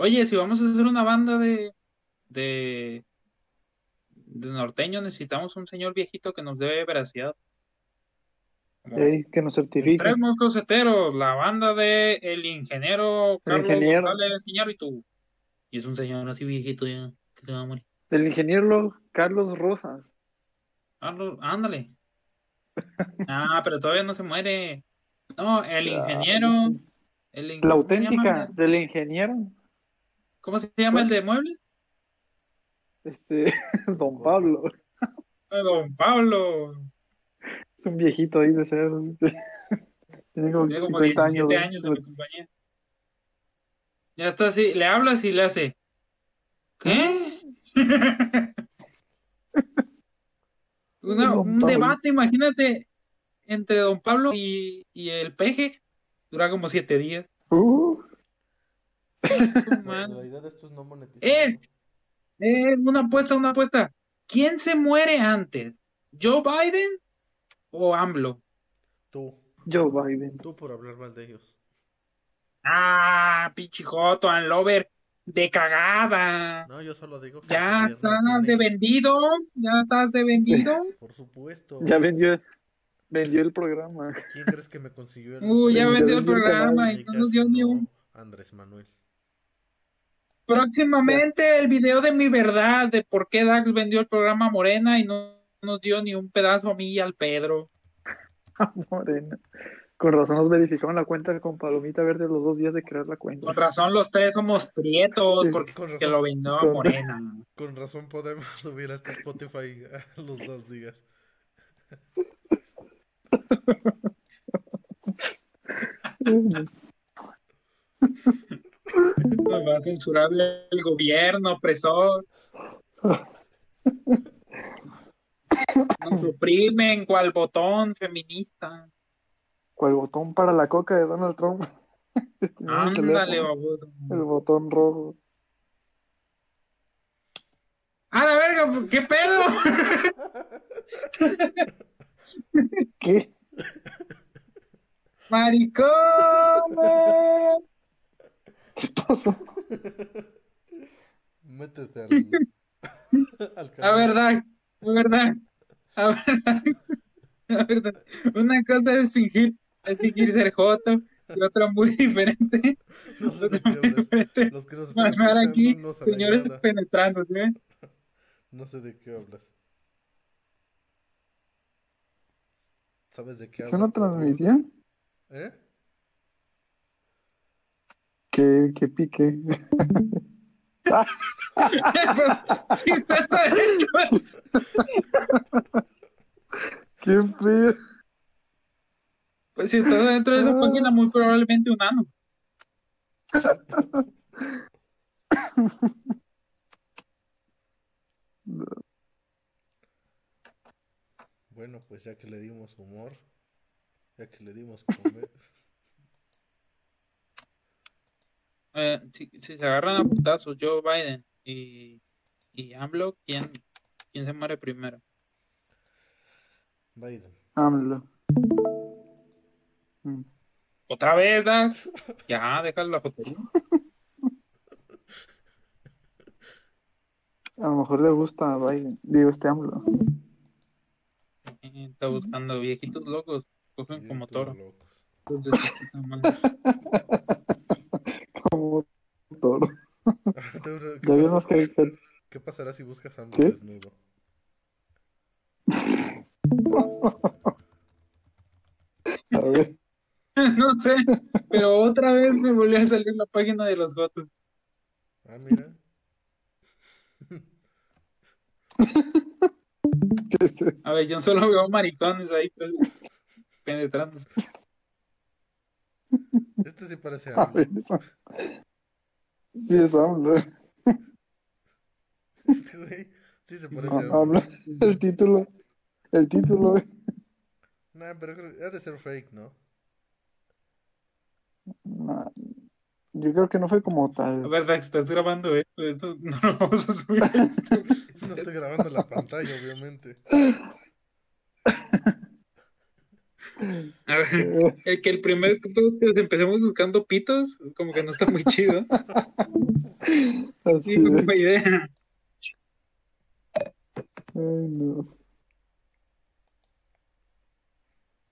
Oye, si vamos a hacer una banda de. de. de norteño, necesitamos un señor viejito que nos dé veracidad. Ey, que nos certifique. Tres moscoseteros, la banda de el ingeniero Carlos ingeniero. González Iñárritu. Y es un señor así viejito ya, que se va a morir. Del ingeniero Carlos Rosas. Carlos, ándale. (laughs) Ah, pero todavía no se muere. No, el ingeniero. El in- La ¿cómo se auténtica del ingeniero. ¿Cómo se llama el de muebles? Este, (laughs) don Pablo. Ah, Don Pablo. Es un viejito ahí de ser. (laughs) Tiene como Tiene como 50 17 años. años de mi compañía. Ya está así, le hablas y le hace. ¿Qué? (laughs) Una- Don un debate, imagínate, entre Don Pablo y, y el peje. Dura como siete días. (laughs) Su La madre. realidad esto es no monetizar. ¡Eh! Eh, una apuesta, una apuesta. ¿Quién se muere antes? ¿Joe Biden o AMLO? Tú, Joe Biden. tú por hablar mal de ellos. Ah, pichijoto, Lover, de cagada. No, yo solo digo que Ya estás de vendido, ya estás de vendido. (laughs) Por supuesto. Ya vendió, vendió el programa. ¿Quién crees que me consiguió el Uh, ya Ya vendió el vendió el programa y no nos dio ni un. Andrés Manuel. Próximamente el video de mi verdad de por qué Dax vendió el programa Morena y no nos dio ni un pedazo a mí y al Pedro. (laughs) Morena. Con razón nos verificaron la cuenta con palomita verde los dos días de crear la cuenta. Con razón los tres somos prietos Sí, porque Con que lo vendió a Con- Morena. (laughs) con razón podemos (laughs) subir hasta Spotify los dos días. Nos va a censurar el gobierno opresor. Nos oprimen cual botón feminista. ¿Cuál botón para la coca de Donald Trump? (laughs) Ándale, baboso. El botón rojo. ¡A la verga! ¿Qué pedo? (laughs) ¿Qué? ¡Maricón! ¿Qué (laughs) pasó? Métete al, (laughs) al A canal. verdad, a verdad, a verdad, (laughs) a verdad. Una cosa es fingir, es fingir ser joto y otra muy diferente. No sé de Otra qué muy hablas. diferente. Los que nos están aquí no señores nada. penetrándose, ¿eh? No sé de qué hablas. ¿Sabes de qué ¿Es hablas? una transmisión? ¿Eh? Que, que pique. Si estás (laughs) adentro, ¡Qué feo! pues si estás dentro de esa página, muy probablemente un ano. Bueno, pues ya que le dimos humor, ya que le dimos comer. (laughs) Eh, si, si se agarran a putazos Joe Biden y, y AMLO, ¿quién, ¿quién se muere primero? Biden. AMLO. Mm. ¿Otra vez, Dax? Ya, déjalo la jotería. A lo mejor le gusta a Biden. Digo, este AMLO. Está buscando viejitos locos, cogen como toro. locos. Entonces. (laughs) Como toro. ¿Qué, Ya vimos pasa- que qué pasará si buscas a ¿Qué? desnudo? A ver, (laughs) No sé, pero otra vez me volvió a salir la página de los gotos. Ah, mira. (laughs) ¿qué es eso? A ver, yo solo veo maricones ahí pues, penetrando. Este sí parece A ver, eso. Sí, es AMLO. Este güey sí se parece a AMLO. El título. El título. Nah, pero creo que ha de ser fake, ¿no? No, yo creo que no fue como A tal. ver, Dax, estás grabando esto, esto (laughs) no lo vamos a subir. No estoy grabando la pantalla, obviamente. (laughs) A ver, el que el primer que empecemos buscando pitos, como que no está muy chido. Así Sí, fue idea. Ay, no.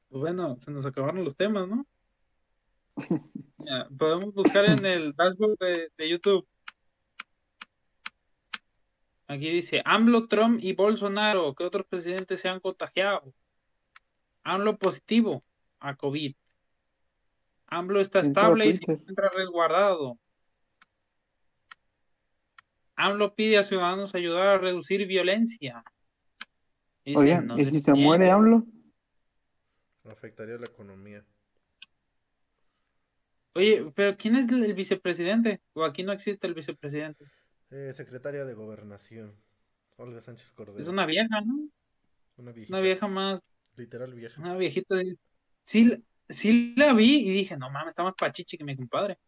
Pues bueno, se nos acabaron los temas, ¿no? Ya, podemos buscar en el dashboard de, de YouTube. Aquí dice, AMLO, Trump y Bolsonaro, ¿qué otros presidentes se han contagiado? AMLO positivo a COVID. AMLO está estable y se encuentra resguardado. AMLO pide a ciudadanos ayudar a reducir violencia. Oigan, no ¿y se si se nieguen. muere AMLO? Afectaría la economía. Oye, pero ¿quién es el vicepresidente? O aquí no existe el vicepresidente. Eh, secretaria de Gobernación. Olga Sánchez Cordero. Es una vieja, ¿no? Una. Una vieja más, Literal vieja. una viejita. de- Sí, la- sí la vi y dije, no mames, está más pachichi que mi compadre.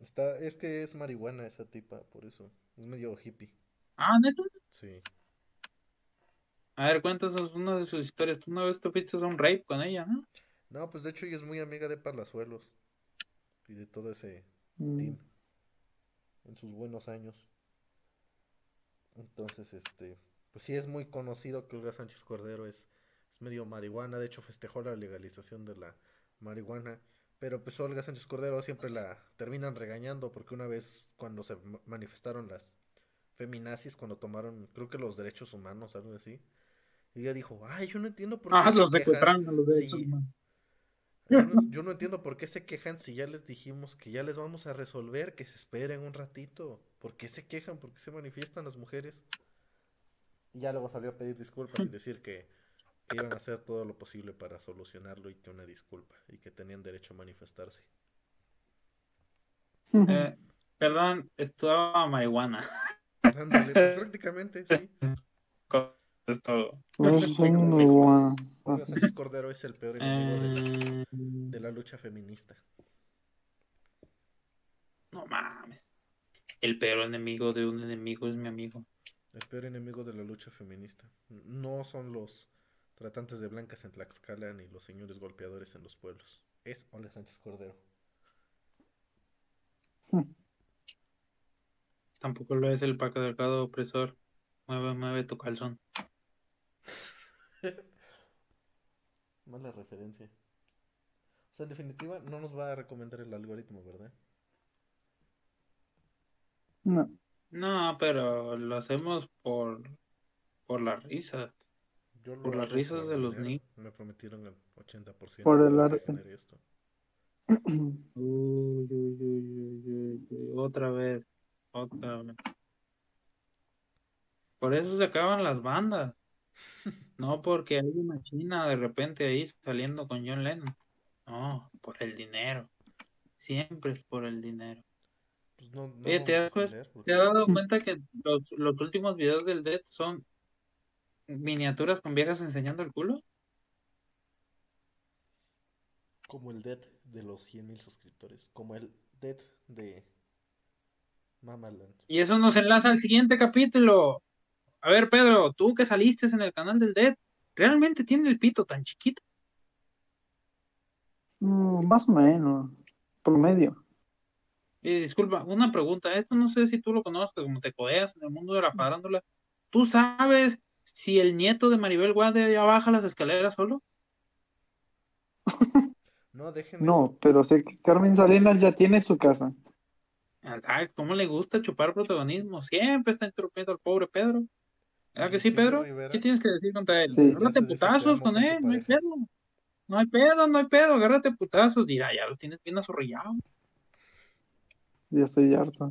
Está, es que es marihuana esa tipa, por eso. Es medio hippie. Ah, neta. Sí. A ver, cuéntanos una de sus historias. Tú una vez te fuiste a un rape con ella, ¿no? No, pues de hecho ella es muy amiga de Palazuelos. Y de todo ese Mm, team. En sus buenos años. Entonces, este. Pues sí es muy conocido que Olga Sánchez Cordero es, es medio marihuana. De hecho, festejó la legalización de la marihuana. Pero pues Olga Sánchez Cordero siempre la terminan regañando porque una vez cuando se ma- manifestaron las feminazis, cuando tomaron, creo que los derechos humanos, algo así. Y ella dijo, ay, yo no entiendo por qué Ah, se los quejan". los derechos Sí. humanos. Yo no, yo no (laughs) entiendo por qué se quejan si ya les dijimos que ya les vamos a resolver, que se esperen un ratito. ¿Por qué se quejan? ¿Por qué se manifiestan las mujeres? Y ya luego salió a pedir disculpas y decir que, que iban a hacer todo lo posible para solucionarlo y que una disculpa y que tenían derecho a manifestarse. Eh, perdón, estudiaba marihuana. Ándale, pues prácticamente, sí. Es todo. Sánchez Cordero es el peor enemigo de la, Eh, de la lucha feminista. No mames. El peor enemigo de un enemigo es mi amigo. El peor enemigo de la lucha feminista. No son los tratantes de blancas en Tlaxcala ni los señores golpeadores en los pueblos. Es Ole Sánchez Cordero. (laughs) Tampoco lo es el Paco Delgado opresor. Mueve, mueve tu calzón. (laughs) Mala referencia. O sea, en definitiva, no nos va a recomendar el algoritmo, ¿verdad? No. No, pero lo hacemos por, por la risa. Yo lo Por las risas de los niños. Me prometieron el 80% Por el arte. esto. (clears throat) Uy, uy, uy, uy, uy, uy, Otra vez. Otra vez. Por eso se acaban las bandas. (laughs) No porque hay una china de repente ahí saliendo con John Lennon. No, por el dinero. Siempre es por el dinero. Pues no, no Oye, ¿te has, pues- ¿te has dado cuenta que los, los últimos videos del Dead son miniaturas con viejas enseñando el culo? Como el Dead de los 100.000 suscriptores. Como el Dead de Mamaland. Y eso nos enlaza al siguiente capítulo. A ver, Pedro, tú que saliste en el canal del Dead, ¿realmente tiene el pito tan chiquito? Mm, más o menos. Promedio. Y disculpa, una pregunta, esto no sé si tú lo conozcas, como te codeas en el mundo de la farándula. ¿Tú sabes si el nieto de Maribel Guardia ya baja las escaleras solo? (laughs) No, dejen No, pero sé que Carmen Salinas ya tiene su casa. Ay, ¿Cómo le gusta chupar protagonismo? Siempre está interrumpiendo al pobre Pedro. ¿Verdad que sí, Pedro? Rivera. ¿Qué tienes que decir contra él? Sí. Agárrate putazos con él, no hay pedo. No hay pedo, no hay pedo, agárrate putazos. Dirá, ya lo tienes bien azorrillado. Ya estoy harto.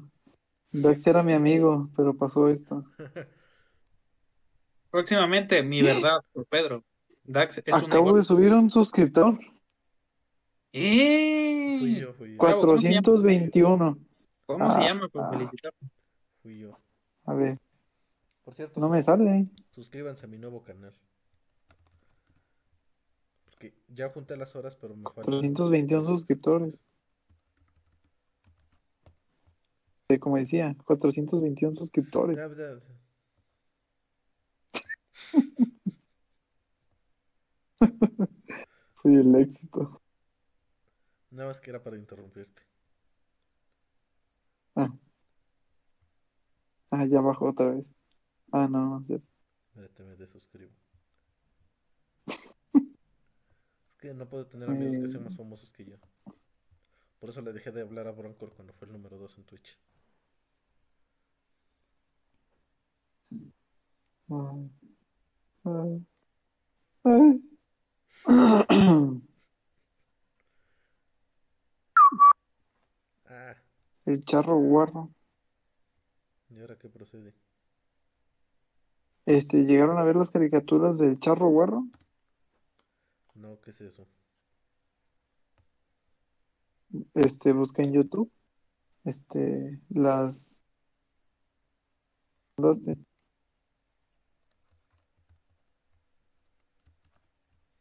Dax era mi amigo, pero pasó esto. (laughs) Próximamente, mi verdad por Pedro. Dax es un Acabo de subir un suscriptor. ¡Eh! Fui yo, fui yo. Bravo, ¿cómo se llama? 421. ¿Cómo se Ah, llama? Por ah. felicitarlo. Fui yo. A ver, Por cierto, no me sale. suscríbanse a mi nuevo canal. Porque ya junté las horas, pero me faltan. 421 suscriptores. Eh, Como decía, 421 suscriptores. Ya, ya, (laughs) Soy el éxito. Nada más que era para interrumpirte. Ah. Ah, ya bajó otra vez. Ah, no. ya- Espérate, me desuscribo. (laughs) Es que no puedo tener amigos que sean más Eh. famosos que yo. Por eso le dejé de hablar a Broncor cuando fue el número 2 en Twitch. Ay. Ah, (clears throat) El charro guarro. ¿y ahora qué procede? Este, ¿llegaron a ver las caricaturas del charro guarro? No, ¿qué es eso? Este, busca en YouTube. Este, las. las de-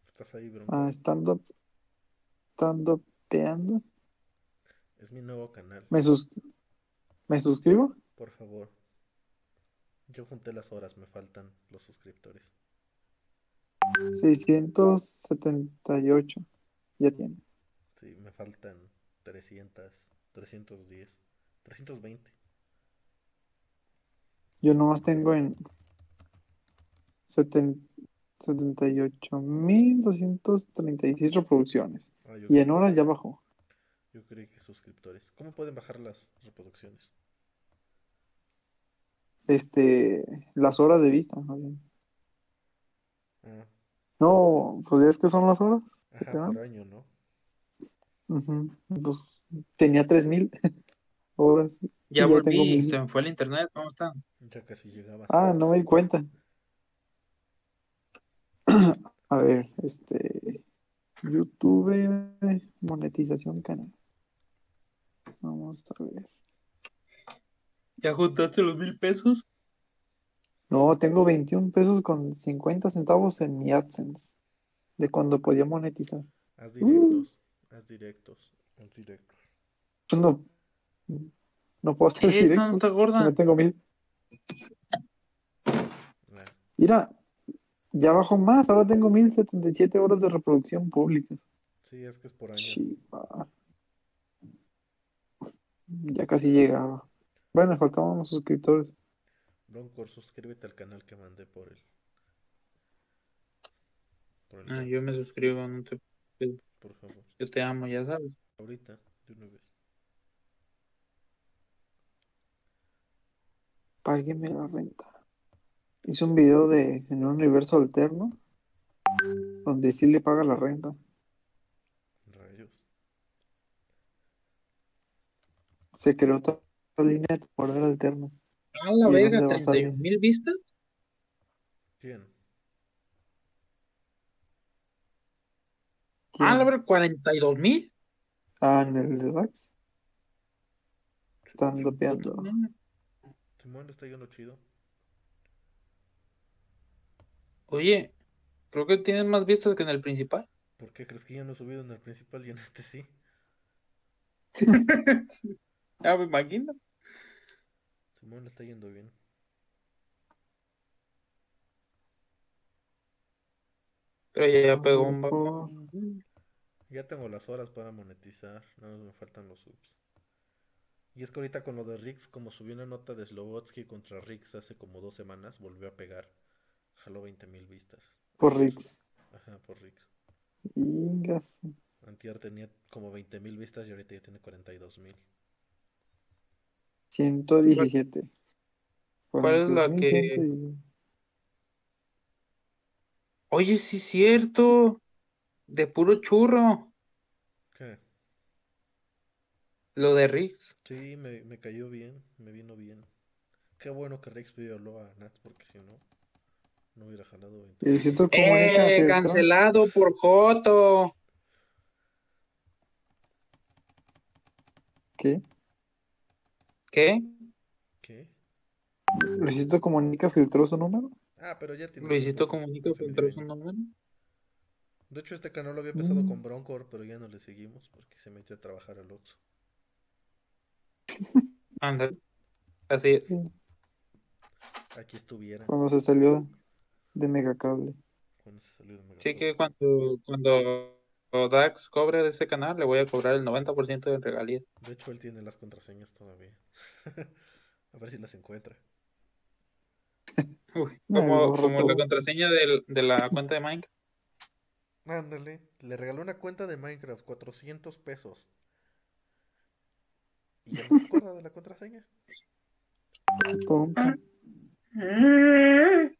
¿Estás ahí, Broncor? ah, stand-up. Stand-upeando. Es mi nuevo canal. ¿Me, sus- ¿Me suscribo? Por favor. Yo junté las horas, me faltan los suscriptores. 678. Ya tiene. Sí, me faltan 300, 310, 320. Yo nomás tengo en seten- 78.236 reproducciones. Ah, Y en horas ya bajó. yo creí que suscriptores. ¿Cómo pueden bajar las reproducciones? Este, las horas de vista, más bien. Ah, No, pues es que son las horas. ajá, por año, ¿no? Pues tenía 3000 (laughs) horas. Ya Ya volví, se me fue el internet, ¿cómo están? Ya casi llegaba. Ah, no me di cuenta. (clears throat) A ver, este, YouTube, monetización canal. Vamos a ver. ¿Ya juntaste los mil pesos? No, tengo 21 pesos con 50 centavos en mi AdSense de cuando podía monetizar. Haz directos. Haz directos. Haz directos. No, no puedo hacer directos. no, está si gorda. No tengo mil. Nah, Mira, ya bajó más. Ahora tengo 1077 horas de reproducción pública. Sí, es que es por año. Chiva. Ya casi llegaba. Bueno, faltaban unos suscriptores. Broncor, suscríbete al canal que mandé por el. Por el Ah, yo me suscribo, no te- por favor. yo te amo, ya sabes. Ahorita, de una vez. Págueme la renta. Hice un video de en un universo alterno donde sí le paga la renta. Rayos. Se creó otra línea temporal alterna. A la ¿Y verga, dónde va a salir? 31 mil vistas. ¿Quién? Ah, la verga, 42 mil. Ah, en el de Dax. Están dopeando. Simón está yendo chido. Oye, creo que tienes más vistas que en el principal. ¿Por qué crees que ya no he subido en el principal y en este sí? (laughs) Ah, me imagino. Simón le está yendo bien. Pero ya pegó un Ojo. Ya tengo las horas para monetizar, nada más me faltan los subs. Y es que ahorita con lo de Rix, como subió una nota de Slobotsky contra Rix hace como dos semanas, volvió a pegar. Jaló 20 mil vistas. Por Rix. Ajá, por Rix. Ingas. Antier tenía como 20 mil vistas y ahorita ya tiene 42 mil. 117. ¿Cuál es la que- 42.117. Oye, sí es cierto. De puro churro. ¿Qué? Lo de Riggs. Sí, me, me cayó bien, me vino bien. Qué bueno que Rix violó a Nat, porque si no, no hubiera jalado 20. Y siento como única ¡Eh! Cancelado por Joto. ¿Qué? ¿Qué? ¿Qué? Luisito Comunica filtró su número. Ah, pero ya tiene Luisito Comunica filtró su número. De hecho, este canal lo había empezado Mm. con Broncor, pero ya no le seguimos porque se metió a trabajar al Oxxo. (laughs) Anda. Así es. Aquí estuviera Cuando se salió de Megacable. cuando salió de. Sí que cuando, cuando Dax cobre de ese canal, le voy a cobrar el 90% de regalía. De hecho, él tiene las contraseñas todavía. (laughs) a ver si las encuentra. (laughs) Uy, como, como la contraseña del- de la cuenta de Minecraft. Ándale, le regaló una cuenta de Minecraft, 400 pesos. ¿Y ya no se acuerda de la contraseña? Tonto. (laughs)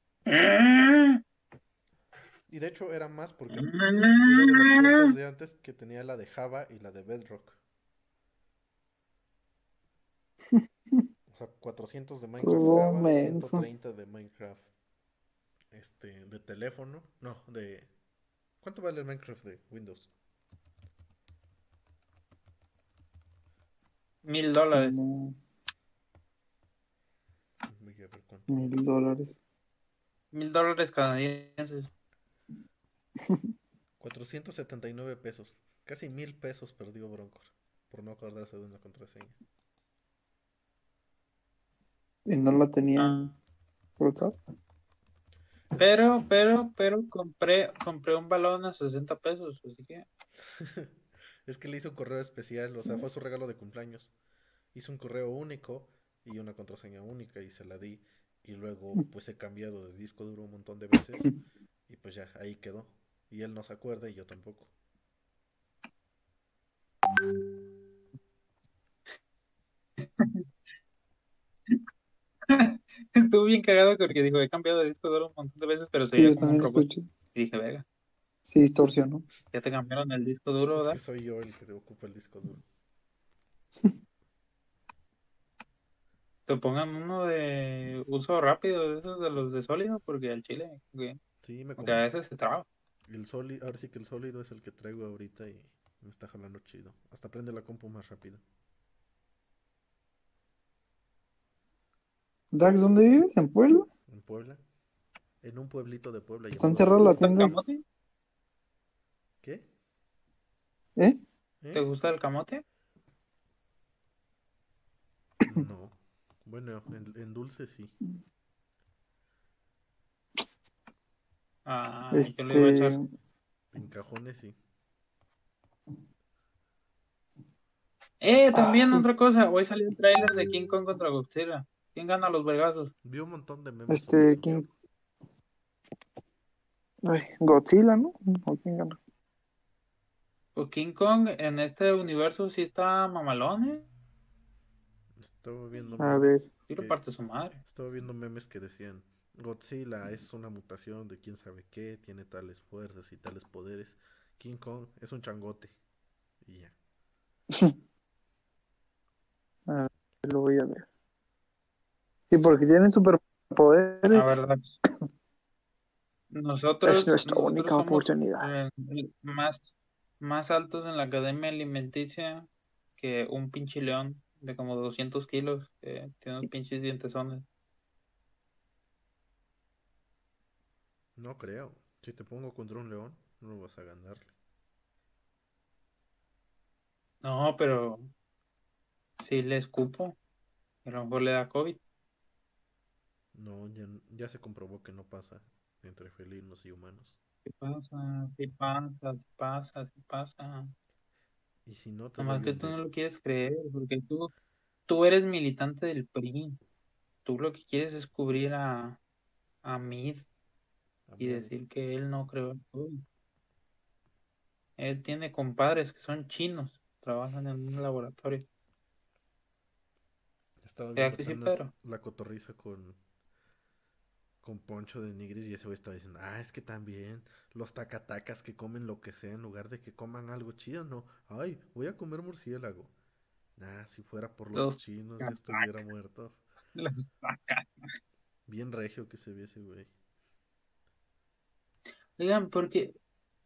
Y de hecho era más porque era de de antes que tenía la de Java y la de Bedrock. O sea, 400 de Minecraft Java, menso. 130 de Minecraft este de teléfono, no, de ¿Cuánto vale el Minecraft de Windows? Mil dólares. Mil dólares. Mil dólares canadienses. (laughs) 479 pesos. Casi mil pesos perdió Broncor por no acordarse de una contraseña. Y no la tenía Ah. WhatsApp. Pero, pero, pero compré, compré un balón a 60 pesos, así que (laughs) Es que le hizo un correo especial, o sea, fue su regalo de cumpleaños. Hizo un correo único y una contraseña única y se la di. Y luego pues he cambiado de disco duro un montón de veces y pues ya, ahí quedó. Y él no se acuerda y yo tampoco. (laughs) estuvo bien cagado porque dijo, he cambiado de disco duro un montón de veces, pero se Sí, yo como también escuché. Y dije, verga, Sí, distorsionó. ya te cambiaron el disco duro, Es ¿verdad? que soy yo el que ocupa el disco duro. (laughs) Te pongan uno de uso rápido, de esos de los de sólido, porque al chile, güey, Sí, me porque a veces se traba. El sólido, ahora sí que el sólido es el que traigo ahorita y me está jalando chido. Hasta prende la compu más rápido. Dax, ¿dónde vives? ¿En Puebla? En Puebla. En un pueblito de Puebla. ¿Están cerradas las tiendas? ¿Qué? ¿Eh? ¿Te ¿Eh? gusta el camote? No. Bueno, en, en dulce sí. Ah, yo le iba a echar. Este, En cajones sí. Eh, también Ah. otra cosa. Hoy salió el tráiler de King Kong contra Godzilla. ¿Quién gana los vergazos? Vi un montón de memes. este. King... Ay, Godzilla, ¿no? ¿O quién gana? Pues King Kong en este universo sí está mamalón, ¿eh? Estaba viendo A memes ver. Que- parte su madre. Estaba viendo memes que decían, Godzilla es una mutación de quién sabe qué, tiene tales fuerzas y tales poderes. King Kong es un changote. Y ya. (laughs) Lo voy a ver. Sí, porque tienen superpoderes. La verdad. Nosotros, Es nuestra nosotros única somos, oportunidad. eh, más, más altos en la academia alimenticia que un pinche león de como 200 kilos que tiene unos pinches dientesones. No creo. Si te pongo contra un león, no vas a ganarle. No, pero si le escupo, a lo mejor le da COVID. No, ya, ya se comprobó que no pasa entre felinos y humanos. ¿Qué pasa? ¿Qué pasa? ¿Qué pasa? ¿Qué pasa? Y si no, Nomás que tú no lo quieres creer, porque tú, tú eres militante del PRI. Tú lo que quieres es cubrir a, a Mid y decir que él no creó el COVID. Él tiene compadres que son chinos, trabajan en un laboratorio. La cotorriza con, con Poncho de Nigris y ese güey estaba diciendo, ah, es que también los tacatacas que comen lo que sea en lugar de que coman algo chido, no. Ay, voy a comer murciélago. Nah, si fuera por los, Los chinos ya estuviera muertos. (laughs) Los sacan. Bien regio que se ve ese güey. Oigan, ¿por qué,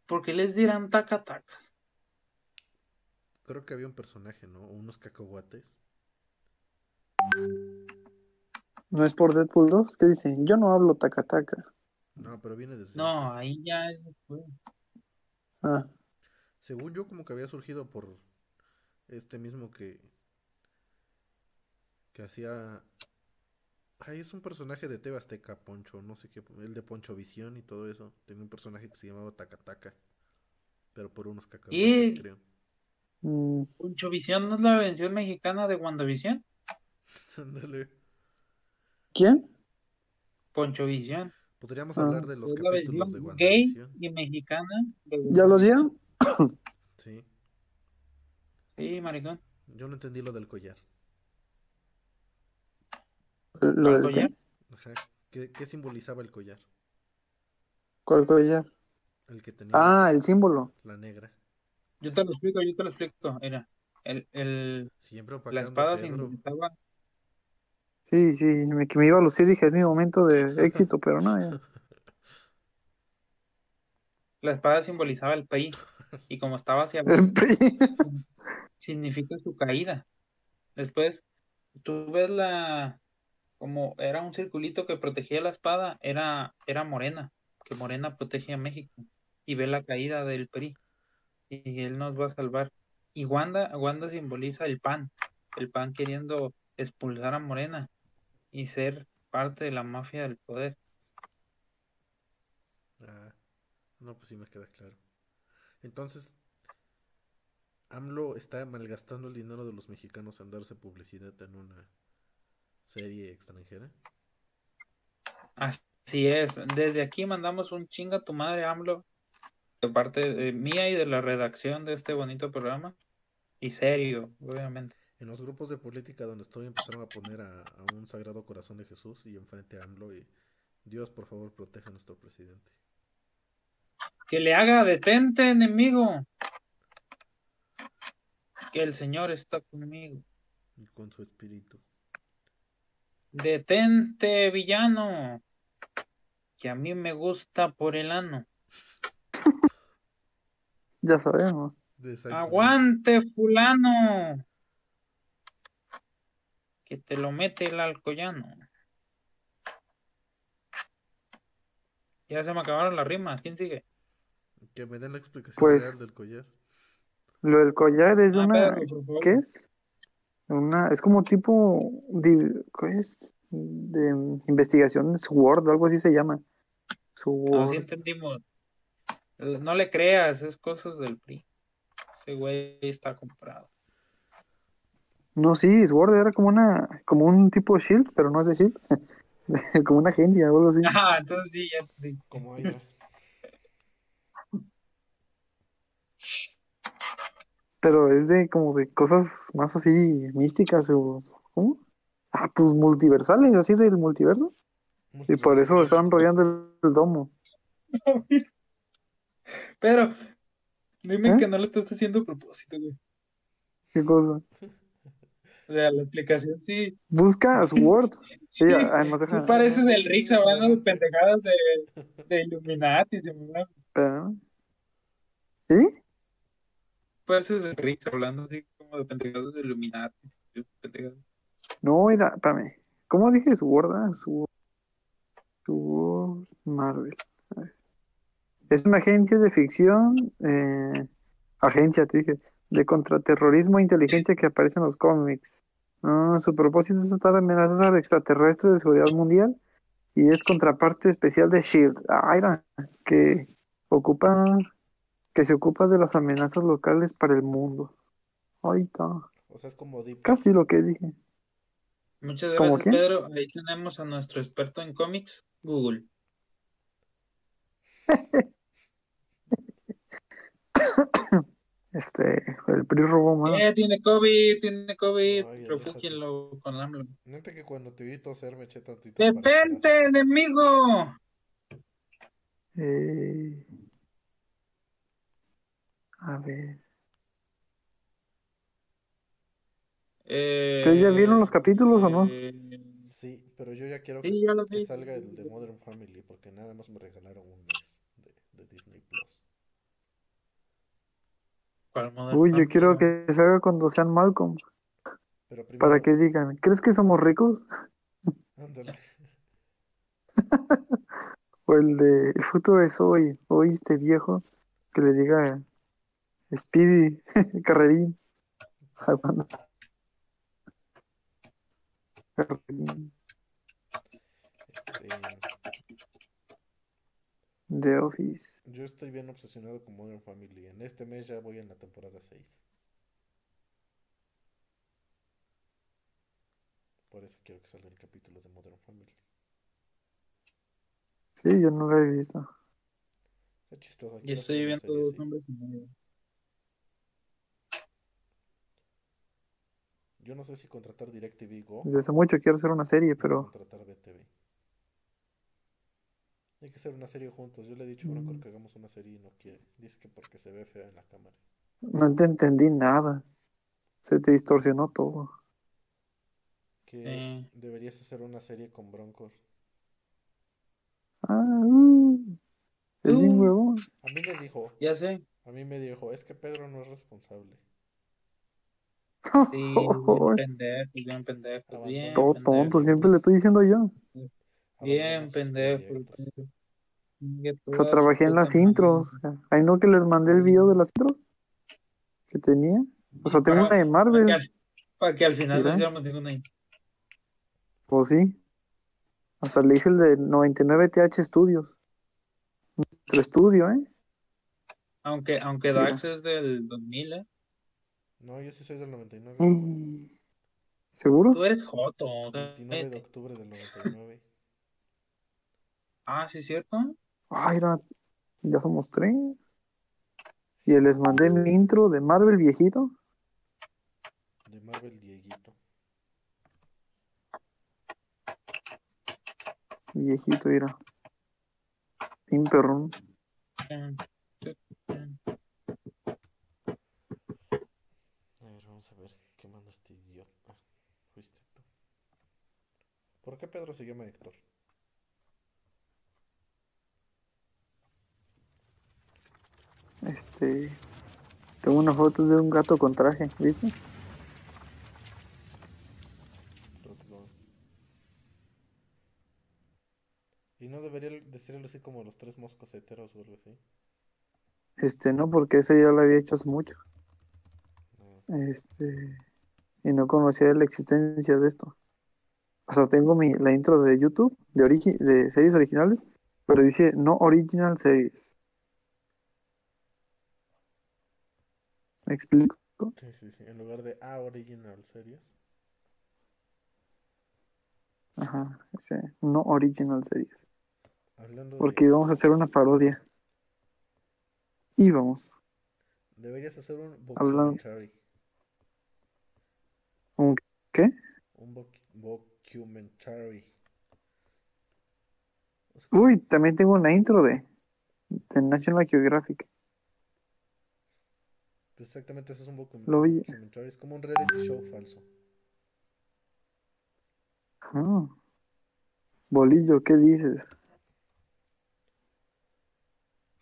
por qué les dirán tacatacas? Creo que había un personaje, ¿no? Unos cacahuates. ¿No es por Deadpool 2? ¿Qué dicen? Yo no hablo taca taca. No, pero viene desde No, ahí ya es después. Ah, Según yo, como que había surgido por este mismo que que hacía Ay, es un personaje de TV Azteca, Poncho, no sé qué, el de Poncho Visión y todo eso. Tenía un personaje que se llamaba Takataka, pero por unos cacahuates, Y- creo. mm, Poncho Visión no es la versión mexicana de WandaVision. (laughs) Ándale. ¿Quién? Poncho Visión. Podríamos Ah. hablar de los capítulos de gay y mexicana. de ¿Ya los WandaVision. vieron? Sí. Sí, maricón. Yo no entendí lo del collar. ¿Lo ¿Al del collar? qué? Ajá. ¿Qué, qué simbolizaba el collar? ¿Cuál collar? El que tenía Ah, el símbolo. la negra. Yo te lo explico, yo te lo explico. Mira, el, el, Siempre la espada Pedro. simbolizaba, Sí, sí, me, que me iba a lucir, dije, es mi momento de éxito, (laughs) pero no, ya. la espada simbolizaba el PRI. Y como estaba hacia abajo, El PRI. significa su caída. Después, tú ves la, como era un circulito que protegía la espada, era, era Morena, que Morena protege a México. Y ve la caída del PRI. Y él nos va a salvar. Y Wanda, Wanda simboliza el PAN, el PAN queriendo expulsar a Morena y ser parte de la mafia del poder. Ah, no, pues sí me queda claro. Entonces, AMLO está malgastando el dinero de los mexicanos en darse publicidad en una serie extranjera. Así es, desde aquí mandamos un chinga a tu madre, AMLO, de parte de mía y de la redacción de este bonito programa. Y serio, obviamente. En los grupos de política donde estoy empezaron a poner a, a un sagrado corazón de Jesús y enfrente a AMLO y Dios, por favor, proteja a nuestro presidente. Que le haga detente, enemigo. Que el Señor está conmigo. Y con su espíritu. Detente, villano. Que a mí me gusta por el ano. (laughs) Ya sabemos. Aguante, fulano. Que te lo mete el alcoyano. Ya se me acabaron las rimas. ¿Quién sigue? Que me den la explicación Pues- real del collar. Lo del collar es Ah, una. Pedro. ¿Qué es? Una, es como tipo. de- ¿Qué es? De investigación SWORD, algo así se llama. No, SWORD. sí entendimos. No le creas, es cosas del PRI. Ese güey está comprado. No, sí, SWORD era como una, como un tipo Shield, pero no es de Shield. (laughs) como una agencia o algo así. Ajá, entonces sí, ya. Como Hydra. Pero es de como de cosas más así místicas o. ¿Cómo? Ah, pues multiversales, así del multiverso. Y por eso estaban rodeando el, el domo. (laughs) Pero, dime ¿Eh? que no lo estás haciendo a propósito, güey. ¿Qué cosa? O sea, la explicación sí. Busca SWORD. (laughs) Sí, Sí, además sí deja. pareces el Rix hablando de pendejadas de, de Illuminati. de espera. ¿Sí? Pareces el Rix hablando así como de pendejadas de Illuminati. de pendejadas. No, era, espérame. ¿Cómo dije SWORD? Ah, SWORD. SWORD Marvel. A ver. Es una agencia de ficción, eh, agencia, te dije, de contraterrorismo e inteligencia que aparece en los cómics. Ah, su propósito es tratar amenazas extraterrestres de seguridad mundial y es contraparte especial de SHIELD. Era, que ocupa, que se ocupa de las amenazas locales para el mundo. Ahí está. O sea, es como Deep. Casi lo que dije. Muchas ¿Cómo gracias? Pedro. Ahí tenemos a nuestro experto en cómics, Google. (coughs) Este, el PRI robó más. Eh, tiene COVID, tiene COVID. Ay, Refúgienlo con AMLO. Neta que cuando te vi toser me eché tantito ¡Detente, enemigo! Eh, a ver. Eh, ¿Ustedes ya vieron los capítulos o no? eh, Sí, pero yo ya quiero Sí, ya lo que salga el de Modern Family porque nada más me regalaron un mes de, de Disney Plus. ¿Cuál Modern Uy, yo quiero que salga cuando sean Malcolm, Pero primero, para que digan, ¿crees que somos ricos? (laughs) ándale. (laughs) O el de, el futuro es hoy, hoy este viejo, que le diga Speedy, (laughs) Carrerín. Carrerín, Este, The Office. yo estoy bien obsesionado con Modern Family. En este mes ya voy en la temporada 6. Por eso quiero que salga el capítulo de Modern Family. Sí, yo no lo he visto. Está chistoso. Yo quiero estoy viendo serie dos hombres y medio. Yo no sé si contratar DirecTV Go Desde hace mucho quiero hacer una serie, pero contratar BTV. Hay que hacer una serie juntos. Yo le he dicho a Bronco Mm. que hagamos una serie y no quiere. Dice que porque se ve fea en la cámara. no te entendí nada. Se te distorsionó todo. Que deberías hacer una serie con Bronco. Ah, uh, es bien Uh. huevón. A mí me dijo, Ya sé. a mí me dijo, es que Pedro no es responsable. Sí, bien (laughs) pendejo, bien pendejo, bien Todo pendejo. tonto, siempre le estoy diciendo yo. Bien pendejo. O sea, trabajé en las intros. Ahí no que les mandé el video de las intros que tenía. O sea, tengo una de Para que, Marvel. al, para que al final nos llamo ninguna intro. Pues sí. Hasta le hice el de 99 TH Studios. Nuestro estudio, ¿eh? Aunque, aunque Mira. Dax es del 2000, ¿eh? No, yo sí soy del 99. Mm. ¿Seguro? Tú eres Joto. 29 de octubre del 99. Ah, sí, ¿cierto? Ay, era- ya somos tres. Y les mandé mi intro de Marvel viejito. De Marvel Dieguito. Viejito era. Bien perrón. A ver, vamos a ver qué manda este idiota. Ah, fuiste tú. ¿Por qué Pedro se llama Héctor? Este. Tengo una foto de un gato con traje, ¿viste? Y no debería decirlo así como los tres moscoseteros o algo así. Este, no, porque ese ya lo había hecho hace mucho. Este, y no conocía la existencia de esto. O sea, tengo mi, la intro de YouTube de, origi- de series originales, pero dice no original series. ¿Me explico? Sí, sí, sí. En lugar de A Original Series. Ajá, dice no original series. Hablando de. Porque íbamos a hacer una parodia. Íbamos. Deberías hacer un documentary. ¿Un qué? Un doc- documentary. O sea, Uy, también tengo una intro de, de National Geographic. Pues exactamente eso es un docu- Lo vi. documentary. Es como un reality show falso. Ah. Bolillo, ¿qué dices?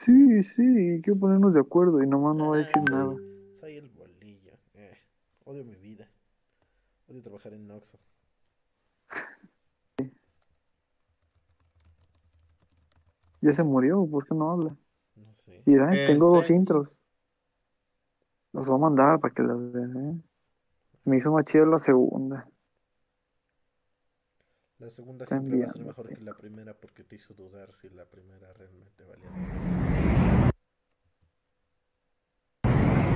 Sí, sí, hay que ponernos de acuerdo y nomás no va a decir nada. Soy el bolillo. Eh, odio mi vida. Odio trabajar en Noxo. Ya se murió, ¿por qué no habla? No sé. Mira, Eh, tengo dos sí. intros. Los voy a mandar para que las vean, ¿eh? Me hizo más chido la segunda. La segunda Está siempre va a ser enviando, mejor sí. que la primera porque te hizo dudar si la primera realmente valía.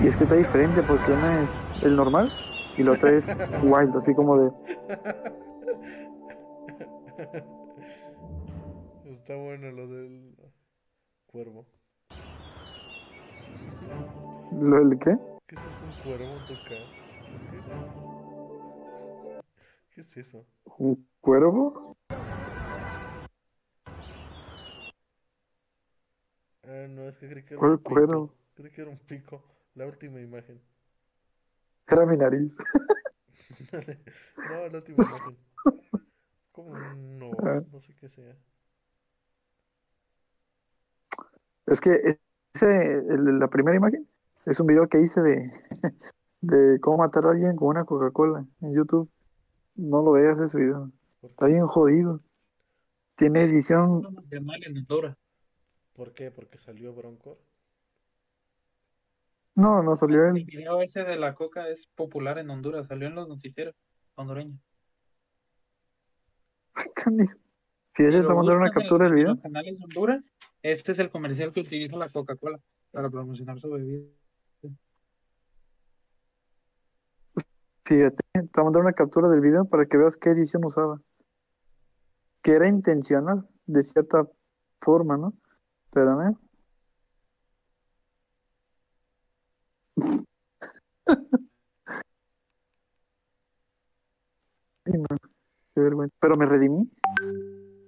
Y es que está diferente porque una es el normal y la otra es (laughs) wild, así como de... (laughs) Está bueno lo del cuervo. ¿Lo del qué? ¿Qué es eso? ¿Un cuervo. Ah, no, es que creí que era ¿Cuál un pico. cuervo? Creí que era un pico. La última imagen. Era mi nariz. (laughs) no, la última imagen. Como no, Ah. no sé qué sea. Es que ese, el la primera imagen es un video que hice de, (laughs) de cómo matar a alguien con una Coca-Cola en YouTube. No lo veas ese video. ¿Por Está bien jodido. Tiene edición. En Honduras. ¿Por qué? Porque salió Broncor. No, no salió El él. video ese de la coca es popular en Honduras, salió en los noticieros hondureños. Si lo te mandar una captura del en video. los canales de Honduras, este es el comercial que utiliza la Coca-Cola para promocionar su bebida. Fíjate, te voy a mandar una captura del video para que veas qué edición usaba. Que era intencional, de cierta forma, ¿no? Espérame. (laughs) Pero me redimí.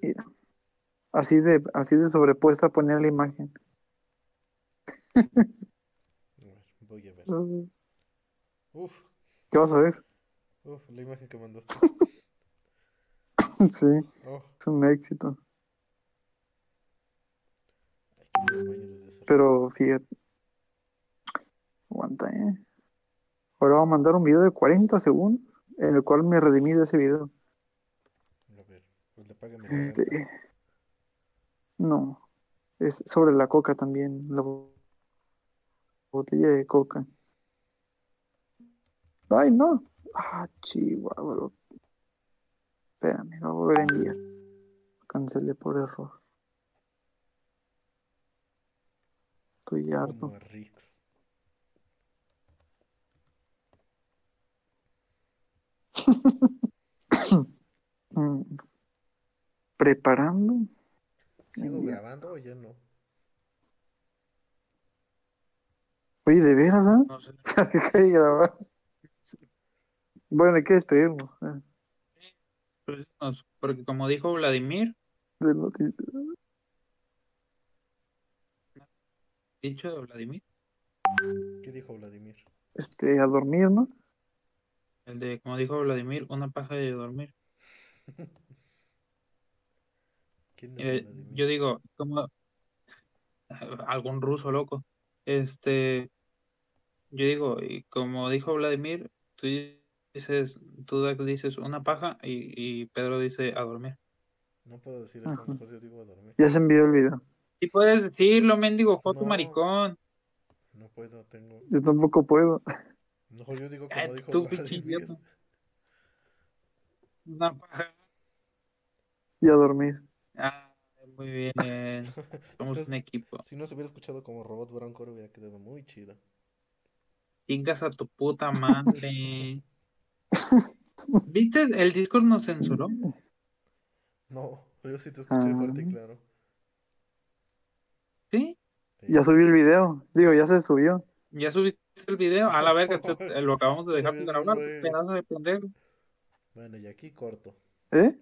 Mira. Así de, así de sobrepuesta ponía la imagen. (laughs) Voy a ver. Uf, ¿Qué vas a ver? uf, la imagen que mandaste. (laughs) Sí, Oh, es un éxito. Pero fíjate. Aguanta, ¿eh? Ahora voy a mandar un video de 40 segundos en el cual me redimí de ese video. A ver, pues le págame. Este, no, es sobre la coca también, la bo- botella de coca. Ay, no. Ah, chihuahua. lo- Espérame, lo voy a volver a enviar. Cancelé por error. Estoy harto. Como Rix. (coughs) Mm. Preparando. ¿Sigo Enviar. grabando o ya no? Oye, ¿de veras, ah? No sé. (laughs) que grabar. Bueno, hay que despedirnos. eh, Pues, Porque como dijo Vladimir, de noticias. dicho de Vladimir, ¿Qué dijo Vladimir? Este, a dormir, ¿no? el de, como dijo Vladimir, una paja de dormir. (laughs) ¿Quién es Eh, yo digo, como algún ruso loco. Este, yo digo, y como dijo Vladimir, tú dices, tú dices una paja y, y Pedro dice a dormir. No puedo decir eso, mejor yo digo a dormir. Ya se envió el video. Y puedes decirlo, mendigo, foto No. maricón. No puedo, tengo. Yo tampoco puedo. No, yo digo Ay, como dijo tú, idiota. Una paja. Y a dormir. Ah, muy bien. (laughs) Somos Entonces, un equipo. Si no se hubiera escuchado como robot Bronco, hubiera quedado muy chido. Chingas a tu puta madre. (laughs) ¿Viste? El Discord nos censuró. No, yo sí te escuché fuerte y Ah. claro. ¿Sí? Sí. Ya subí el video. Digo, ya se subió. Ya subiste el video. A la verga, (laughs) lo acabamos de dejar güey. Pedazo de pendejo. Bueno, y aquí corto. ¿Eh?